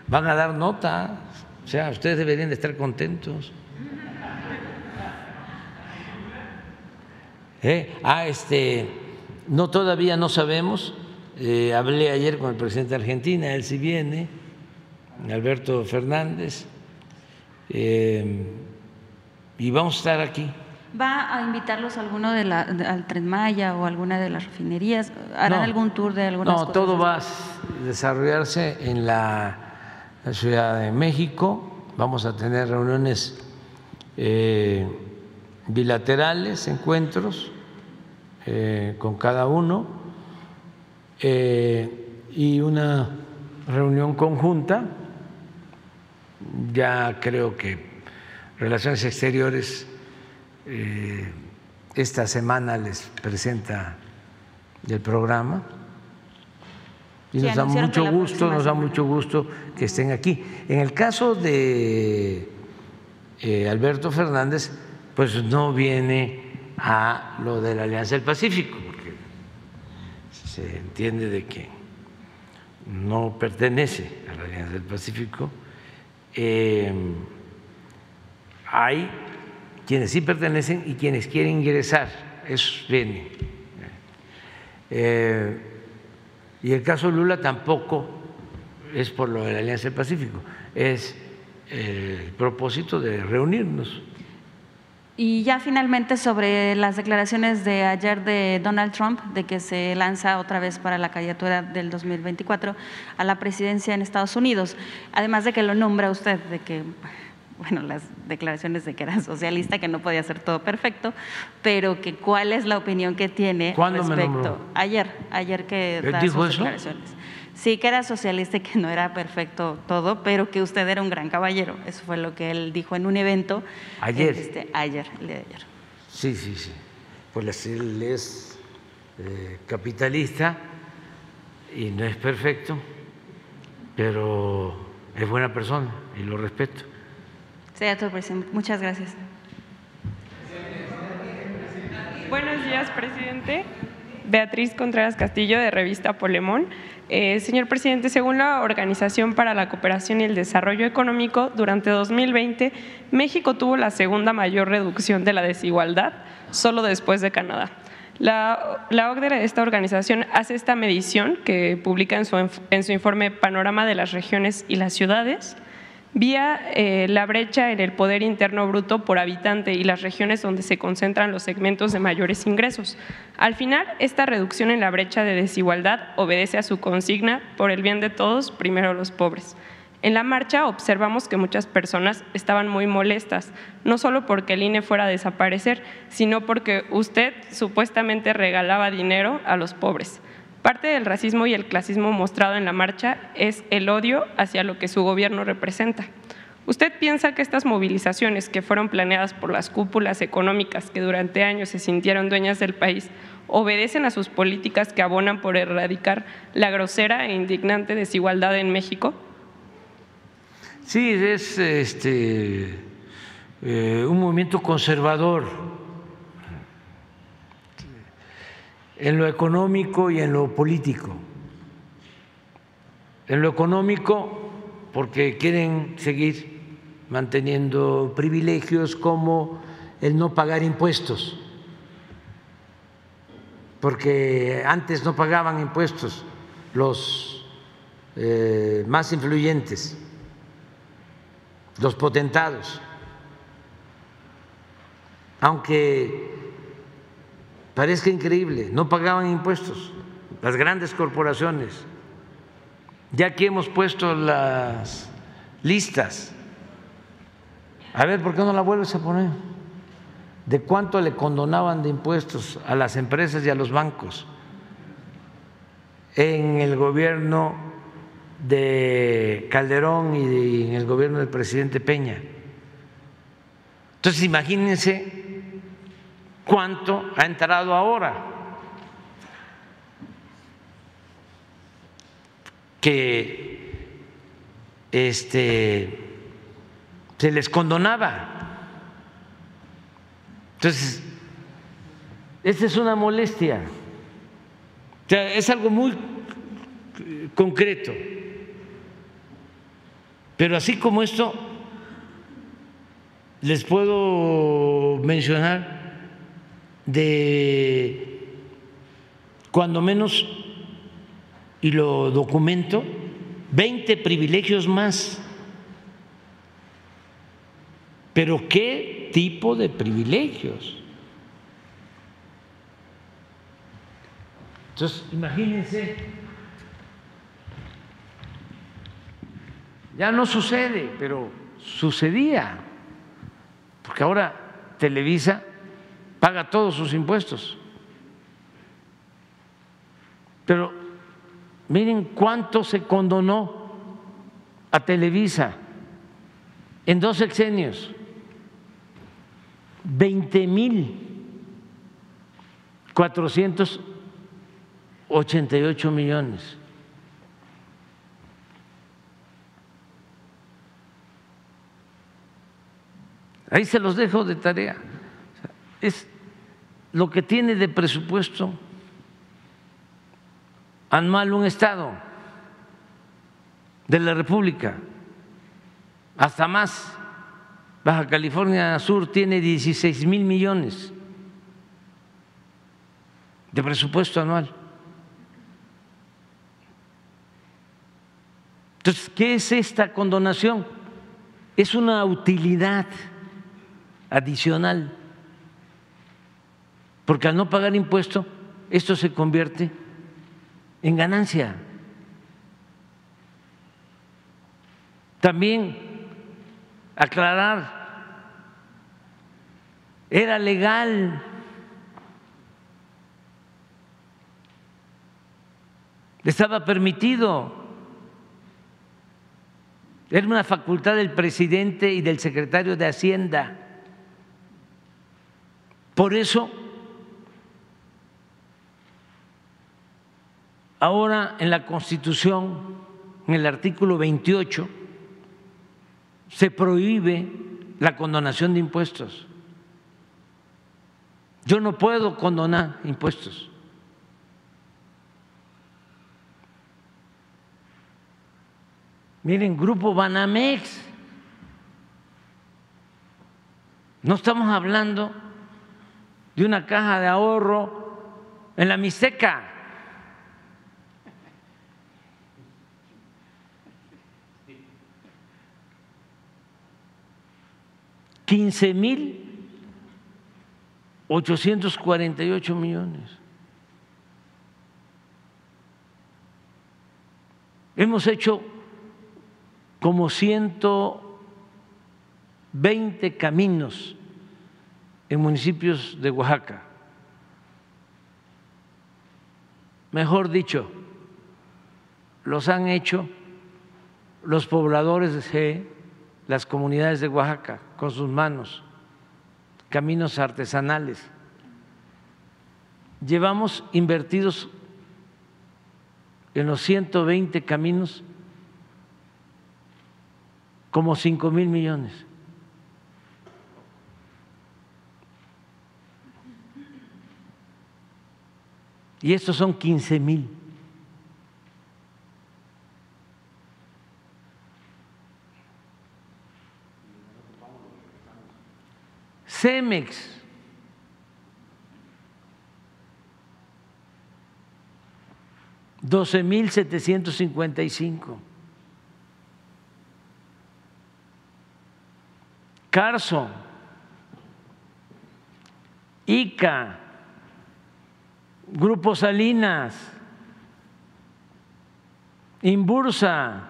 van a dar nota, o sea, ustedes deberían de estar contentos. ¿Eh? Ah, este, no, todavía no sabemos. Eh, hablé ayer con el presidente de Argentina, él sí viene, Alberto Fernández, eh, y vamos a estar aquí. ¿Va a invitarlos a alguno de la, al Tren Maya o alguna de las refinerías? ¿Harán algún tour de algunas No, todo va a desarrollarse en la, Ciudad de México. Vamos a tener reuniones bilaterales, encuentros eh, con cada uno eh, y una reunión conjunta. Ya creo que Relaciones Exteriores eh, esta semana les presenta el programa. Y nos da mucho gusto, nos da mucho gusto que estén aquí. En el caso de Alberto Fernández, pues no viene a lo de la Alianza del Pacífico, porque se entiende de que no pertenece a la Alianza del Pacífico. Eh, hay quienes sí pertenecen y quienes quieren ingresar, eso viene. Eh, y el caso Lula tampoco es por lo de la Alianza del Pacífico, es el propósito de reunirnos Y ya finalmente sobre las declaraciones de ayer de Donald Trump, de que se lanza otra vez para la candidatura del 2024 a la presidencia en Estados Unidos, además de que lo nombra usted, de que, bueno, las declaraciones de que era socialista, que no podía ser todo perfecto, pero que cuál es la opinión que tiene respecto. ayer, ayer que da sus declaraciones. Sí, que era socialista y que no era perfecto todo, pero que usted era un gran caballero. Eso fue lo que él dijo en un evento. Ayer. Este, ayer, el día de ayer. Sí, sí, sí. Pues él es eh, capitalista y no es perfecto, pero es buena persona y lo respeto. Sí, presidente. Muchas gracias. Buenos días, presidente. Beatriz Contreras Castillo, de Revista Polemón. Eh, señor presidente, según la Organización para la Cooperación y el Desarrollo Económico, durante 2020 México tuvo la segunda mayor reducción de la desigualdad, solo después de Canadá. La, la OCDE de esta organización hace esta medición que publica en su, en su informe Panorama de las regiones y las ciudades vía eh, la brecha en el poder interno bruto por habitante y las regiones donde se concentran los segmentos de mayores ingresos. Al final, esta reducción en la brecha de desigualdad obedece a su consigna por el bien de todos, primero los pobres. En la marcha observamos que muchas personas estaban muy molestas, no solo porque el INE fuera a desaparecer, sino porque usted supuestamente regalaba dinero a los pobres. Parte del racismo y el clasismo mostrado en la marcha es el odio hacia lo que su gobierno representa. ¿Usted piensa que estas movilizaciones que fueron planeadas por las cúpulas económicas que durante años se sintieron dueñas del país obedecen a sus políticas que abonan por erradicar la grosera e indignante desigualdad en México? Sí, es este, eh, un movimiento conservador en lo económico y en lo político. En lo económico, porque quieren seguir manteniendo privilegios como el no pagar impuestos, porque antes no pagaban impuestos los eh, más influyentes, los potentados, aunque Parezca increíble, no pagaban impuestos las grandes corporaciones. Ya aquí hemos puesto las listas. A ver, ¿por qué no la vuelves a poner? ¿De cuánto le condonaban de impuestos a las empresas y a los bancos en el gobierno de Calderón y en el gobierno del presidente Peña? Entonces, imagínense cuánto ha entrado ahora. Que este, se les condonaba. Entonces, esta es una molestia. Es algo muy concreto. Pero así como esto, les puedo mencionar de cuando menos, y lo documento, 20 privilegios más. Pero ¿qué tipo de privilegios? Entonces, imagínense, ya no sucede, pero sucedía, porque ahora Televisa paga todos sus impuestos. Pero miren cuánto se condonó a Televisa en dos sexenios. 20 mil 488 millones. Ahí se los dejo de tarea es lo que tiene de presupuesto anual un Estado de la República, hasta más. Baja California Sur tiene 16 mil millones de presupuesto anual. Entonces, ¿qué es esta condonación? Es una utilidad adicional porque al no pagar impuesto, esto se convierte en ganancia. También aclarar, era legal estaba permitido. Era una facultad del presidente y del secretario de Hacienda. Por eso, Ahora en la Constitución, en el artículo 28, se prohíbe la condonación de impuestos. Yo no puedo condonar impuestos. Miren, Grupo Banamex. No estamos hablando de una caja de ahorro en la miseca. 15 mil 848 millones. Hemos hecho como 120 caminos en municipios de Oaxaca. Mejor dicho, los han hecho los pobladores de las comunidades de Oaxaca con sus manos, caminos artesanales. Llevamos invertidos en los 120 caminos como cinco mil millones. Y estos son 15 mil. Cemex. Doce mil setecientos cincuenta y cinco. Carso, ICA, Grupo Salinas, Imbursa,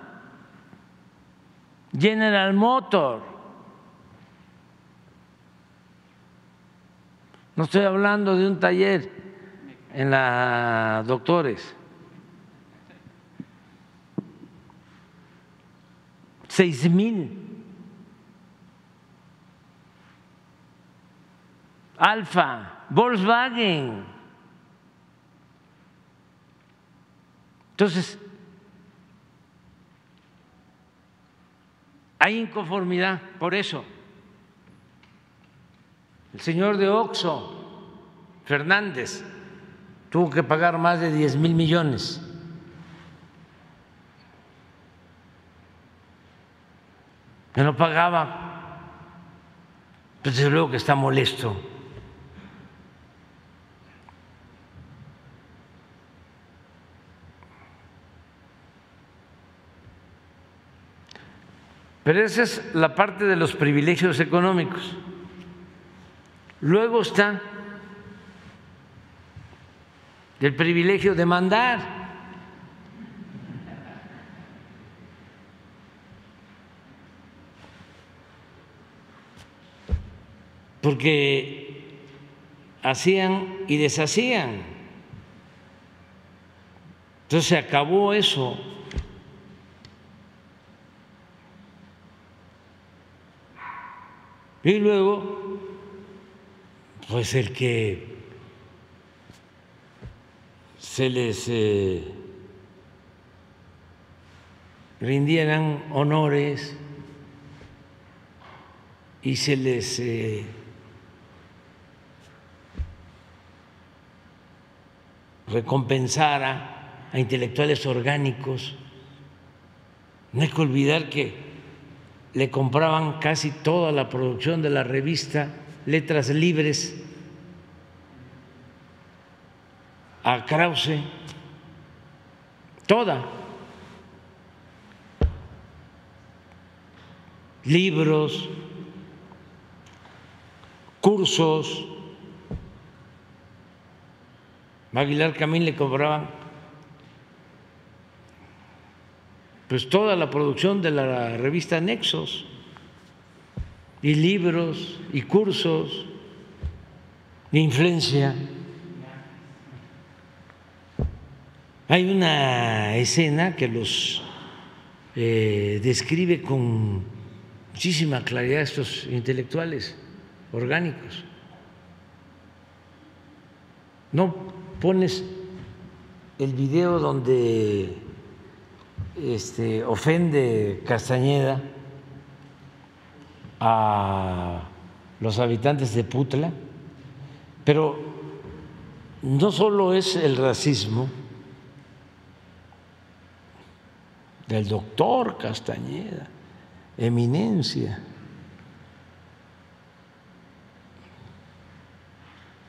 General Motor. No estoy hablando de un taller en la Doctores. Seis mil Alfa, Volkswagen. Entonces, hay inconformidad por eso. El señor de Oxo, Fernández, tuvo que pagar más de 10 mil millones. Que no pagaba, pues desde luego que está molesto. Pero esa es la parte de los privilegios económicos. Luego está el privilegio de mandar. Porque hacían y deshacían. Entonces se acabó eso. Y luego, pues el que se les eh, rindieran honores y se les eh, recompensara a intelectuales orgánicos. No hay que olvidar que le compraban casi toda la producción de la revista Letras Libres. A Krause, toda, libros, cursos, Aguilar Camín le cobraban pues toda la producción de la revista Nexos y libros y cursos de influencia. Hay una escena que los eh, describe con muchísima claridad estos intelectuales orgánicos. No pones el video donde este, ofende Castañeda a los habitantes de Putla, pero no solo es el racismo del doctor Castañeda, eminencia,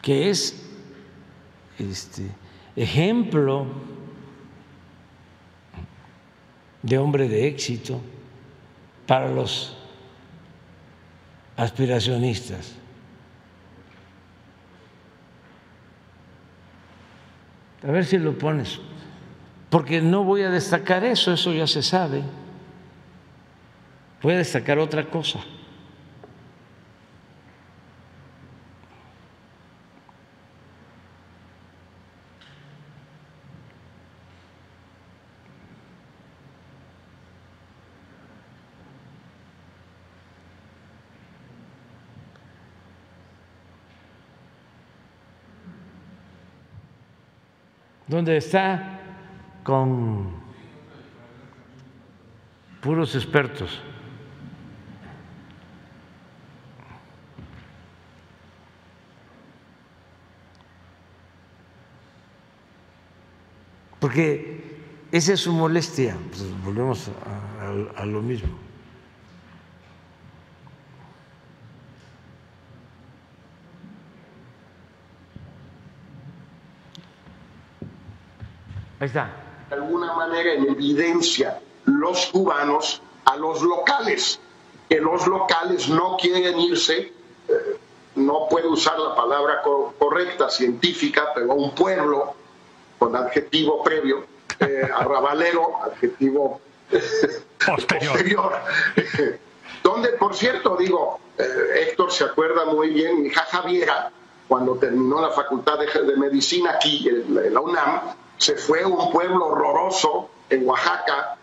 que es este, ejemplo de hombre de éxito para los aspiracionistas. A ver si lo pones, porque no voy a destacar eso, eso ya se sabe. Voy a destacar otra cosa. Donde está con puros expertos. Porque esa es su molestia, pues volvemos a, a lo mismo. Ahí está. De alguna manera en evidencia los cubanos a los locales, que los locales no quieren irse, eh, no puedo usar la palabra correcta, científica, pero un pueblo con adjetivo previo, eh, arrabalero, adjetivo posterior. Donde, por cierto, digo, eh, Héctor se acuerda muy bien, mi hija Javiera, cuando terminó la facultad de, medicina aquí en la UNAM, se fue un pueblo horroroso en Oaxaca,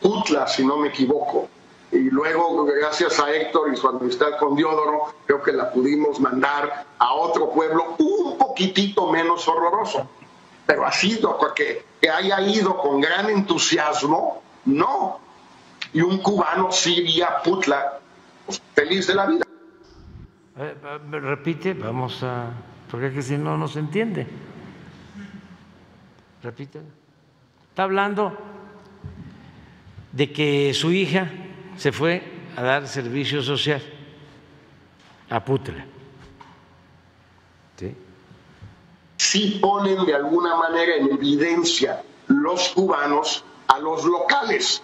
Utla, si no me equivoco. Y luego, gracias a Héctor y su amistad con Diodoro, creo que la pudimos mandar a otro pueblo un poquitito menos horroroso. Pero ha sido que, que haya ido con gran entusiasmo, no. Y un cubano sí iría Putla, pues, feliz de la vida. Repite, vamos a. porque es que si no, no se entiende. Repítelo. Está hablando de que su hija se fue a dar servicio social a Putre. ¿Sí? sí ponen de alguna manera en evidencia los cubanos a los locales,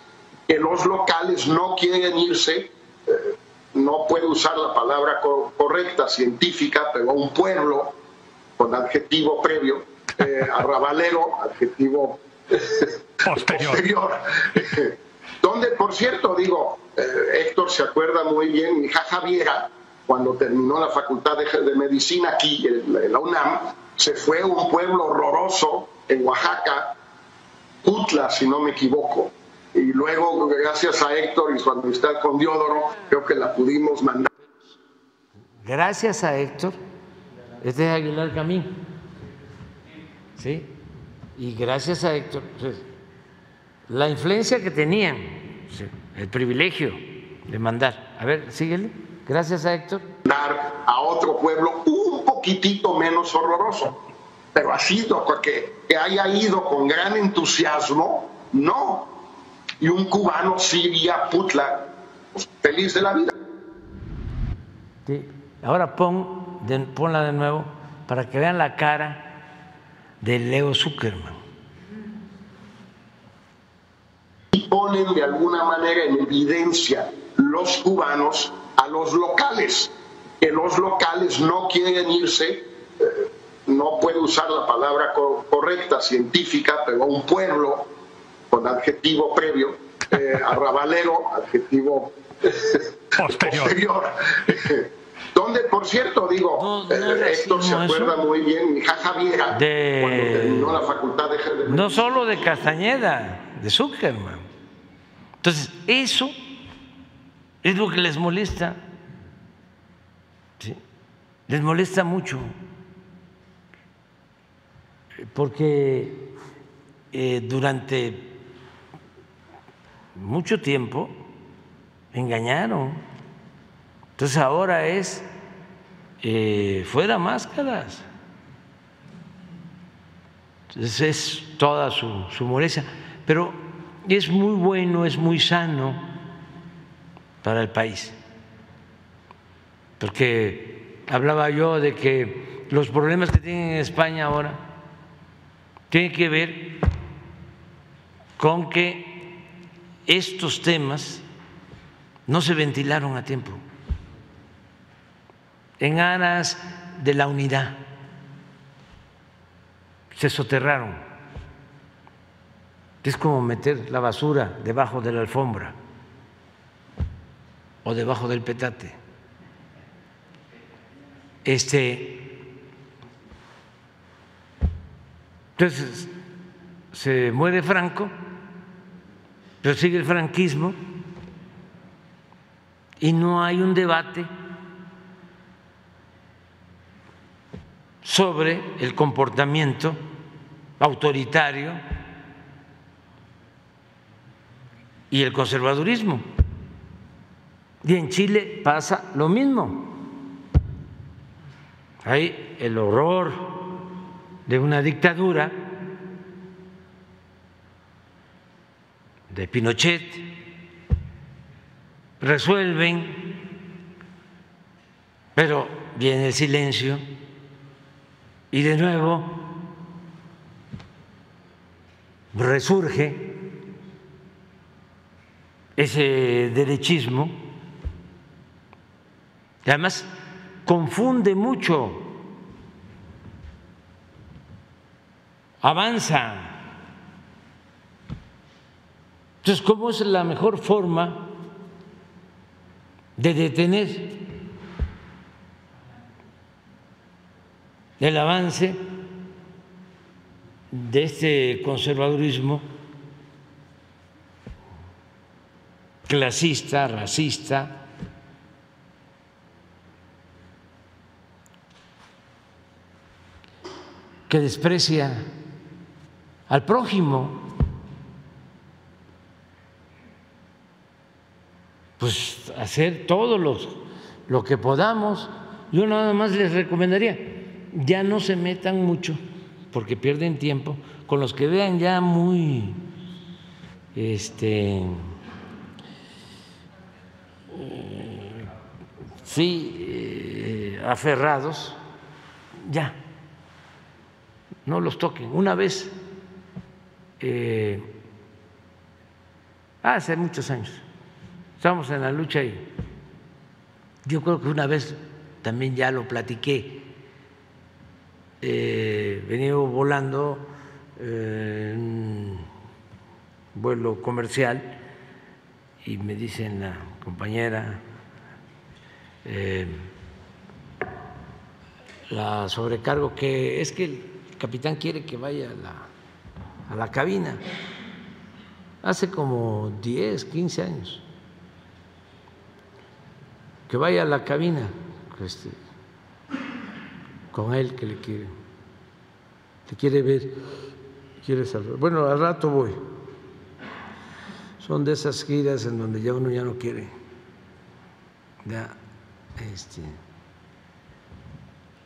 que los locales no quieren irse, eh, no puedo usar la palabra correcta, científica, pero un pueblo con adjetivo previo, eh, arrabalero, adjetivo posterior. Donde, por cierto, digo, eh, Héctor se acuerda muy bien, mi hija Javiera, cuando terminó la facultad de, medicina aquí en, la UNAM, se fue a un pueblo horroroso en Oaxaca, Utla, si no me equivoco. Y luego, gracias a Héctor y su amistad con Diodoro, creo que la pudimos mandar. Gracias a Héctor, este es Aguilar Camín ¿sí? Y gracias a Héctor, pues, la influencia que tenían, el privilegio de mandar. A ver, síguele. Gracias a Héctor. Dar a otro pueblo un poquitito menos horroroso. Pero ha sido porque que haya ido con gran entusiasmo, no. Y un cubano siria Putla, pues, feliz de la vida. Sí. Ahora pon, ponla de nuevo para que vean la cara de Leo Zuckerman. Y ponen de alguna manera en evidencia los cubanos a los locales, que los locales no quieren irse, eh, no puedo usar la palabra correcta, científica, pero un pueblo con adjetivo previo, eh, arrabalero, adjetivo posterior. donde, por cierto, digo, eh, Héctor se acuerda muy bien, mi hija Javiera, de... cuando terminó la facultad de... No solo de Castañeda, de Zuckerman. Entonces, eso es lo que les molesta. Les molesta mucho. Porque eh, durante mucho tiempo engañaron. Entonces ahora es eh, fuera máscaras. Entonces es toda su, su molestia. Pero es muy bueno, es muy sano para el país. Porque hablaba yo de que los problemas que tienen en España ahora tienen que ver con que estos temas no se ventilaron a tiempo en aras de la unidad. Se soterraron es como meter la basura debajo de la alfombra o debajo del petate. Este, entonces se muere Franco, pero sigue el franquismo y no hay un debate sobre el comportamiento autoritario y el conservadurismo. Y en Chile pasa lo mismo. Hay el horror de una dictadura de Pinochet, resuelven, pero viene el silencio y de nuevo resurge ese derechismo, y además confunde mucho, avanza. Entonces, ¿cómo es la mejor forma de detener el avance de este conservadurismo? clasista, racista, que desprecia al prójimo, pues hacer todo lo que podamos. Yo nada más les recomendaría, ya no se metan mucho, porque pierden tiempo, con los que vean ya muy este sí eh, aferrados, ya, no los toquen. Una vez, eh, hace muchos años, estábamos en la lucha y yo creo que una vez también ya lo platiqué, eh, venía volando en un vuelo comercial y me dicen la compañera eh, la sobrecargo, que es que el capitán quiere que vaya a la, a la cabina. Hace como 10, 15 años. Que vaya a la cabina este, con él que le quiere, que quiere ver, quiere saber. Bueno, al rato voy. Son de esas giras en donde ya uno ya no quiere. Ya este,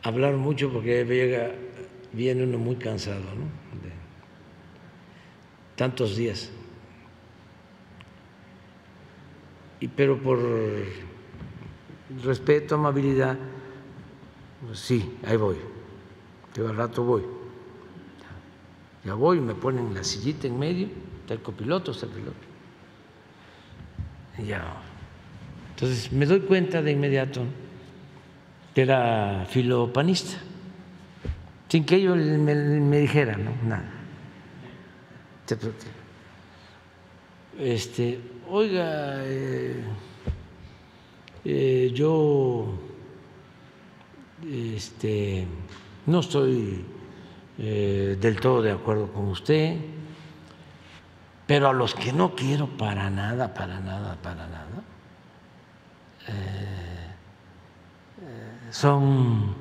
hablar mucho porque llega, viene uno muy cansado, ¿no? De tantos días. Y, pero por respeto, amabilidad, sí, ahí voy. Yo al rato voy. Ya voy, me ponen la sillita en medio, está el copiloto, está el piloto. Ya entonces me doy cuenta de inmediato que era filopanista. sin que ellos me, me dijeran, ¿no? Nada. Este, oiga, eh, eh, yo este, no estoy eh, del todo de acuerdo con usted, pero a los que no quiero para nada, para nada, para nada, son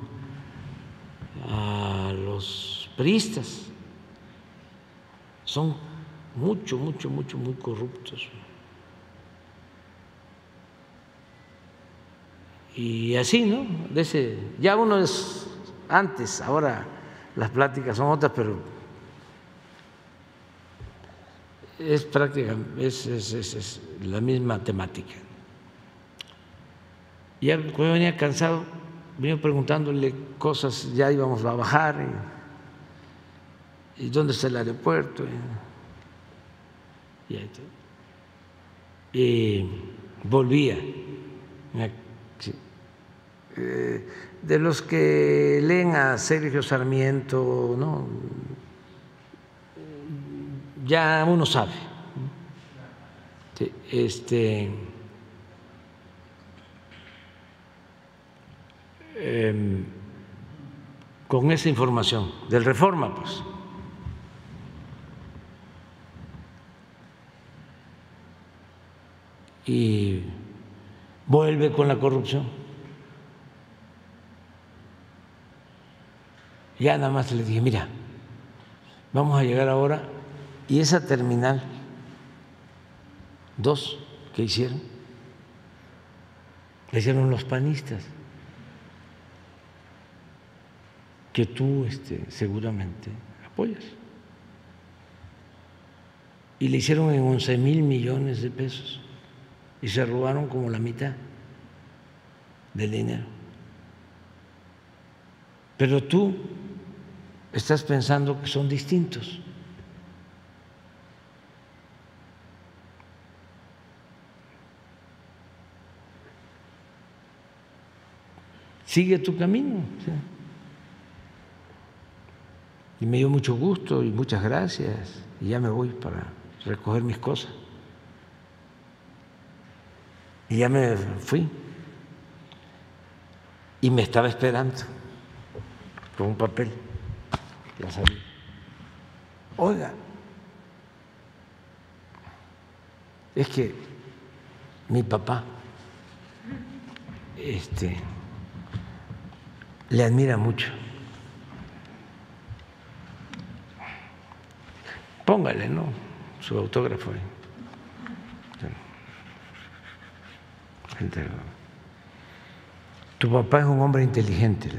a los priistas, son mucho, mucho, mucho, muy corruptos. Y así, ¿no? De ya uno es antes, ahora las pláticas son otras, pero es prácticamente es, es, la misma temática. Ya cuando venía cansado, venía preguntándole cosas, ya íbamos a bajar, y, dónde está el aeropuerto. Y, volvía. Eh, de los que leen a Sergio Sarmiento, ¿no? ya uno sabe. Este, em, con esa información del Reforma, pues. Y vuelve con la corrupción. Ya nada más le dije, mira, vamos a llegar ahora y esa terminal, dos que hicieron, la hicieron los panistas, que tú este, seguramente apoyas. Y le hicieron en 11 mil millones de pesos y se robaron como la mitad del dinero. Pero tú estás pensando que son distintos. Sigue tu camino. Y me dio mucho gusto y muchas gracias. Y ya me voy para recoger mis cosas. Y ya me fui. Y me estaba esperando con un papel. Ya salí. Oiga, es que mi papá este, le admira mucho. Póngale, ¿no? Su autógrafo. Tu papá es un hombre inteligente.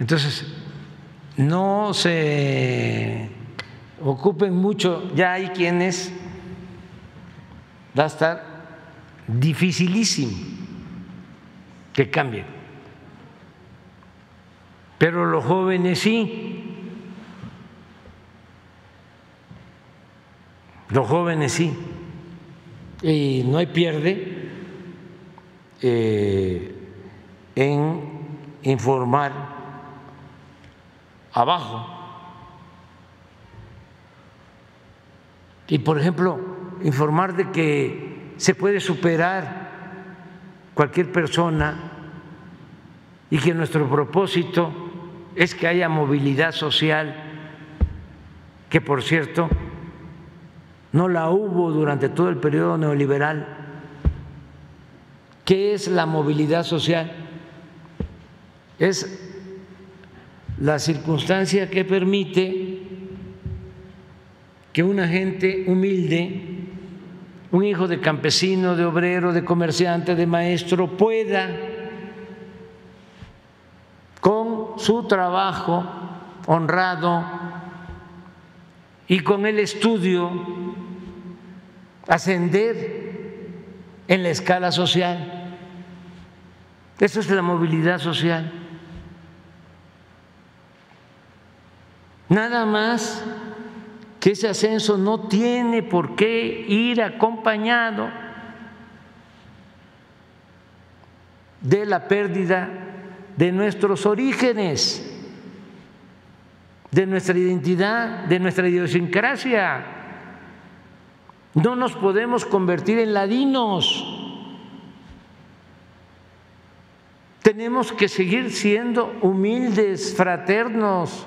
Entonces, no se ocupen mucho, ya hay quienes va a estar dificilísimo que cambien. Pero los jóvenes sí. Los jóvenes sí. Y no hay pierde eh, en informar abajo. Y, por ejemplo, informar de que se puede superar cualquier persona y que nuestro propósito es que haya movilidad social, que por cierto no la hubo durante todo el periodo neoliberal. ¿Qué es la movilidad social? Es la circunstancia que permite que una gente humilde, un hijo de campesino, de obrero, de comerciante, de maestro, pueda con su trabajo honrado y con el estudio ascender en la escala social. Eso es la movilidad social. Nada más que ese ascenso no tiene por qué ir acompañado de la pérdida de nuestros orígenes, de nuestra identidad, de nuestra idiosincrasia. No nos podemos convertir en ladinos. Tenemos que seguir siendo humildes, fraternos,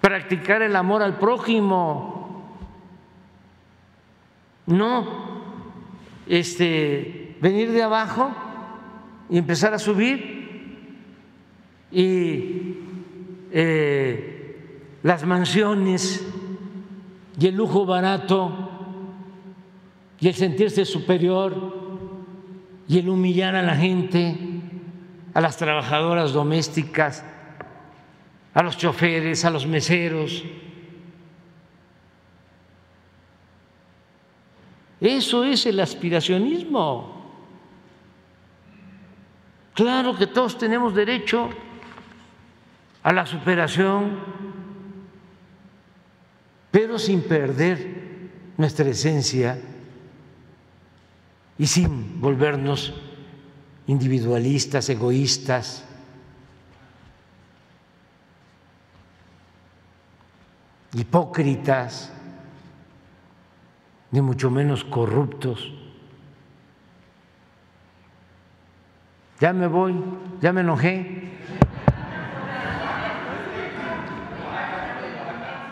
practicar el amor al prójimo, no. Este, venir de abajo y empezar a subir. Y eh, las mansiones y el lujo barato y el sentirse superior y el humillar a la gente, a las trabajadoras domésticas, a los choferes, a los meseros. Eso es el aspiracionismo. Claro que todos tenemos derecho a la superación, pero sin perder nuestra esencia y sin volvernos individualistas, egoístas. Hipócritas, ni mucho menos corruptos. Ya me voy, ya me enojé.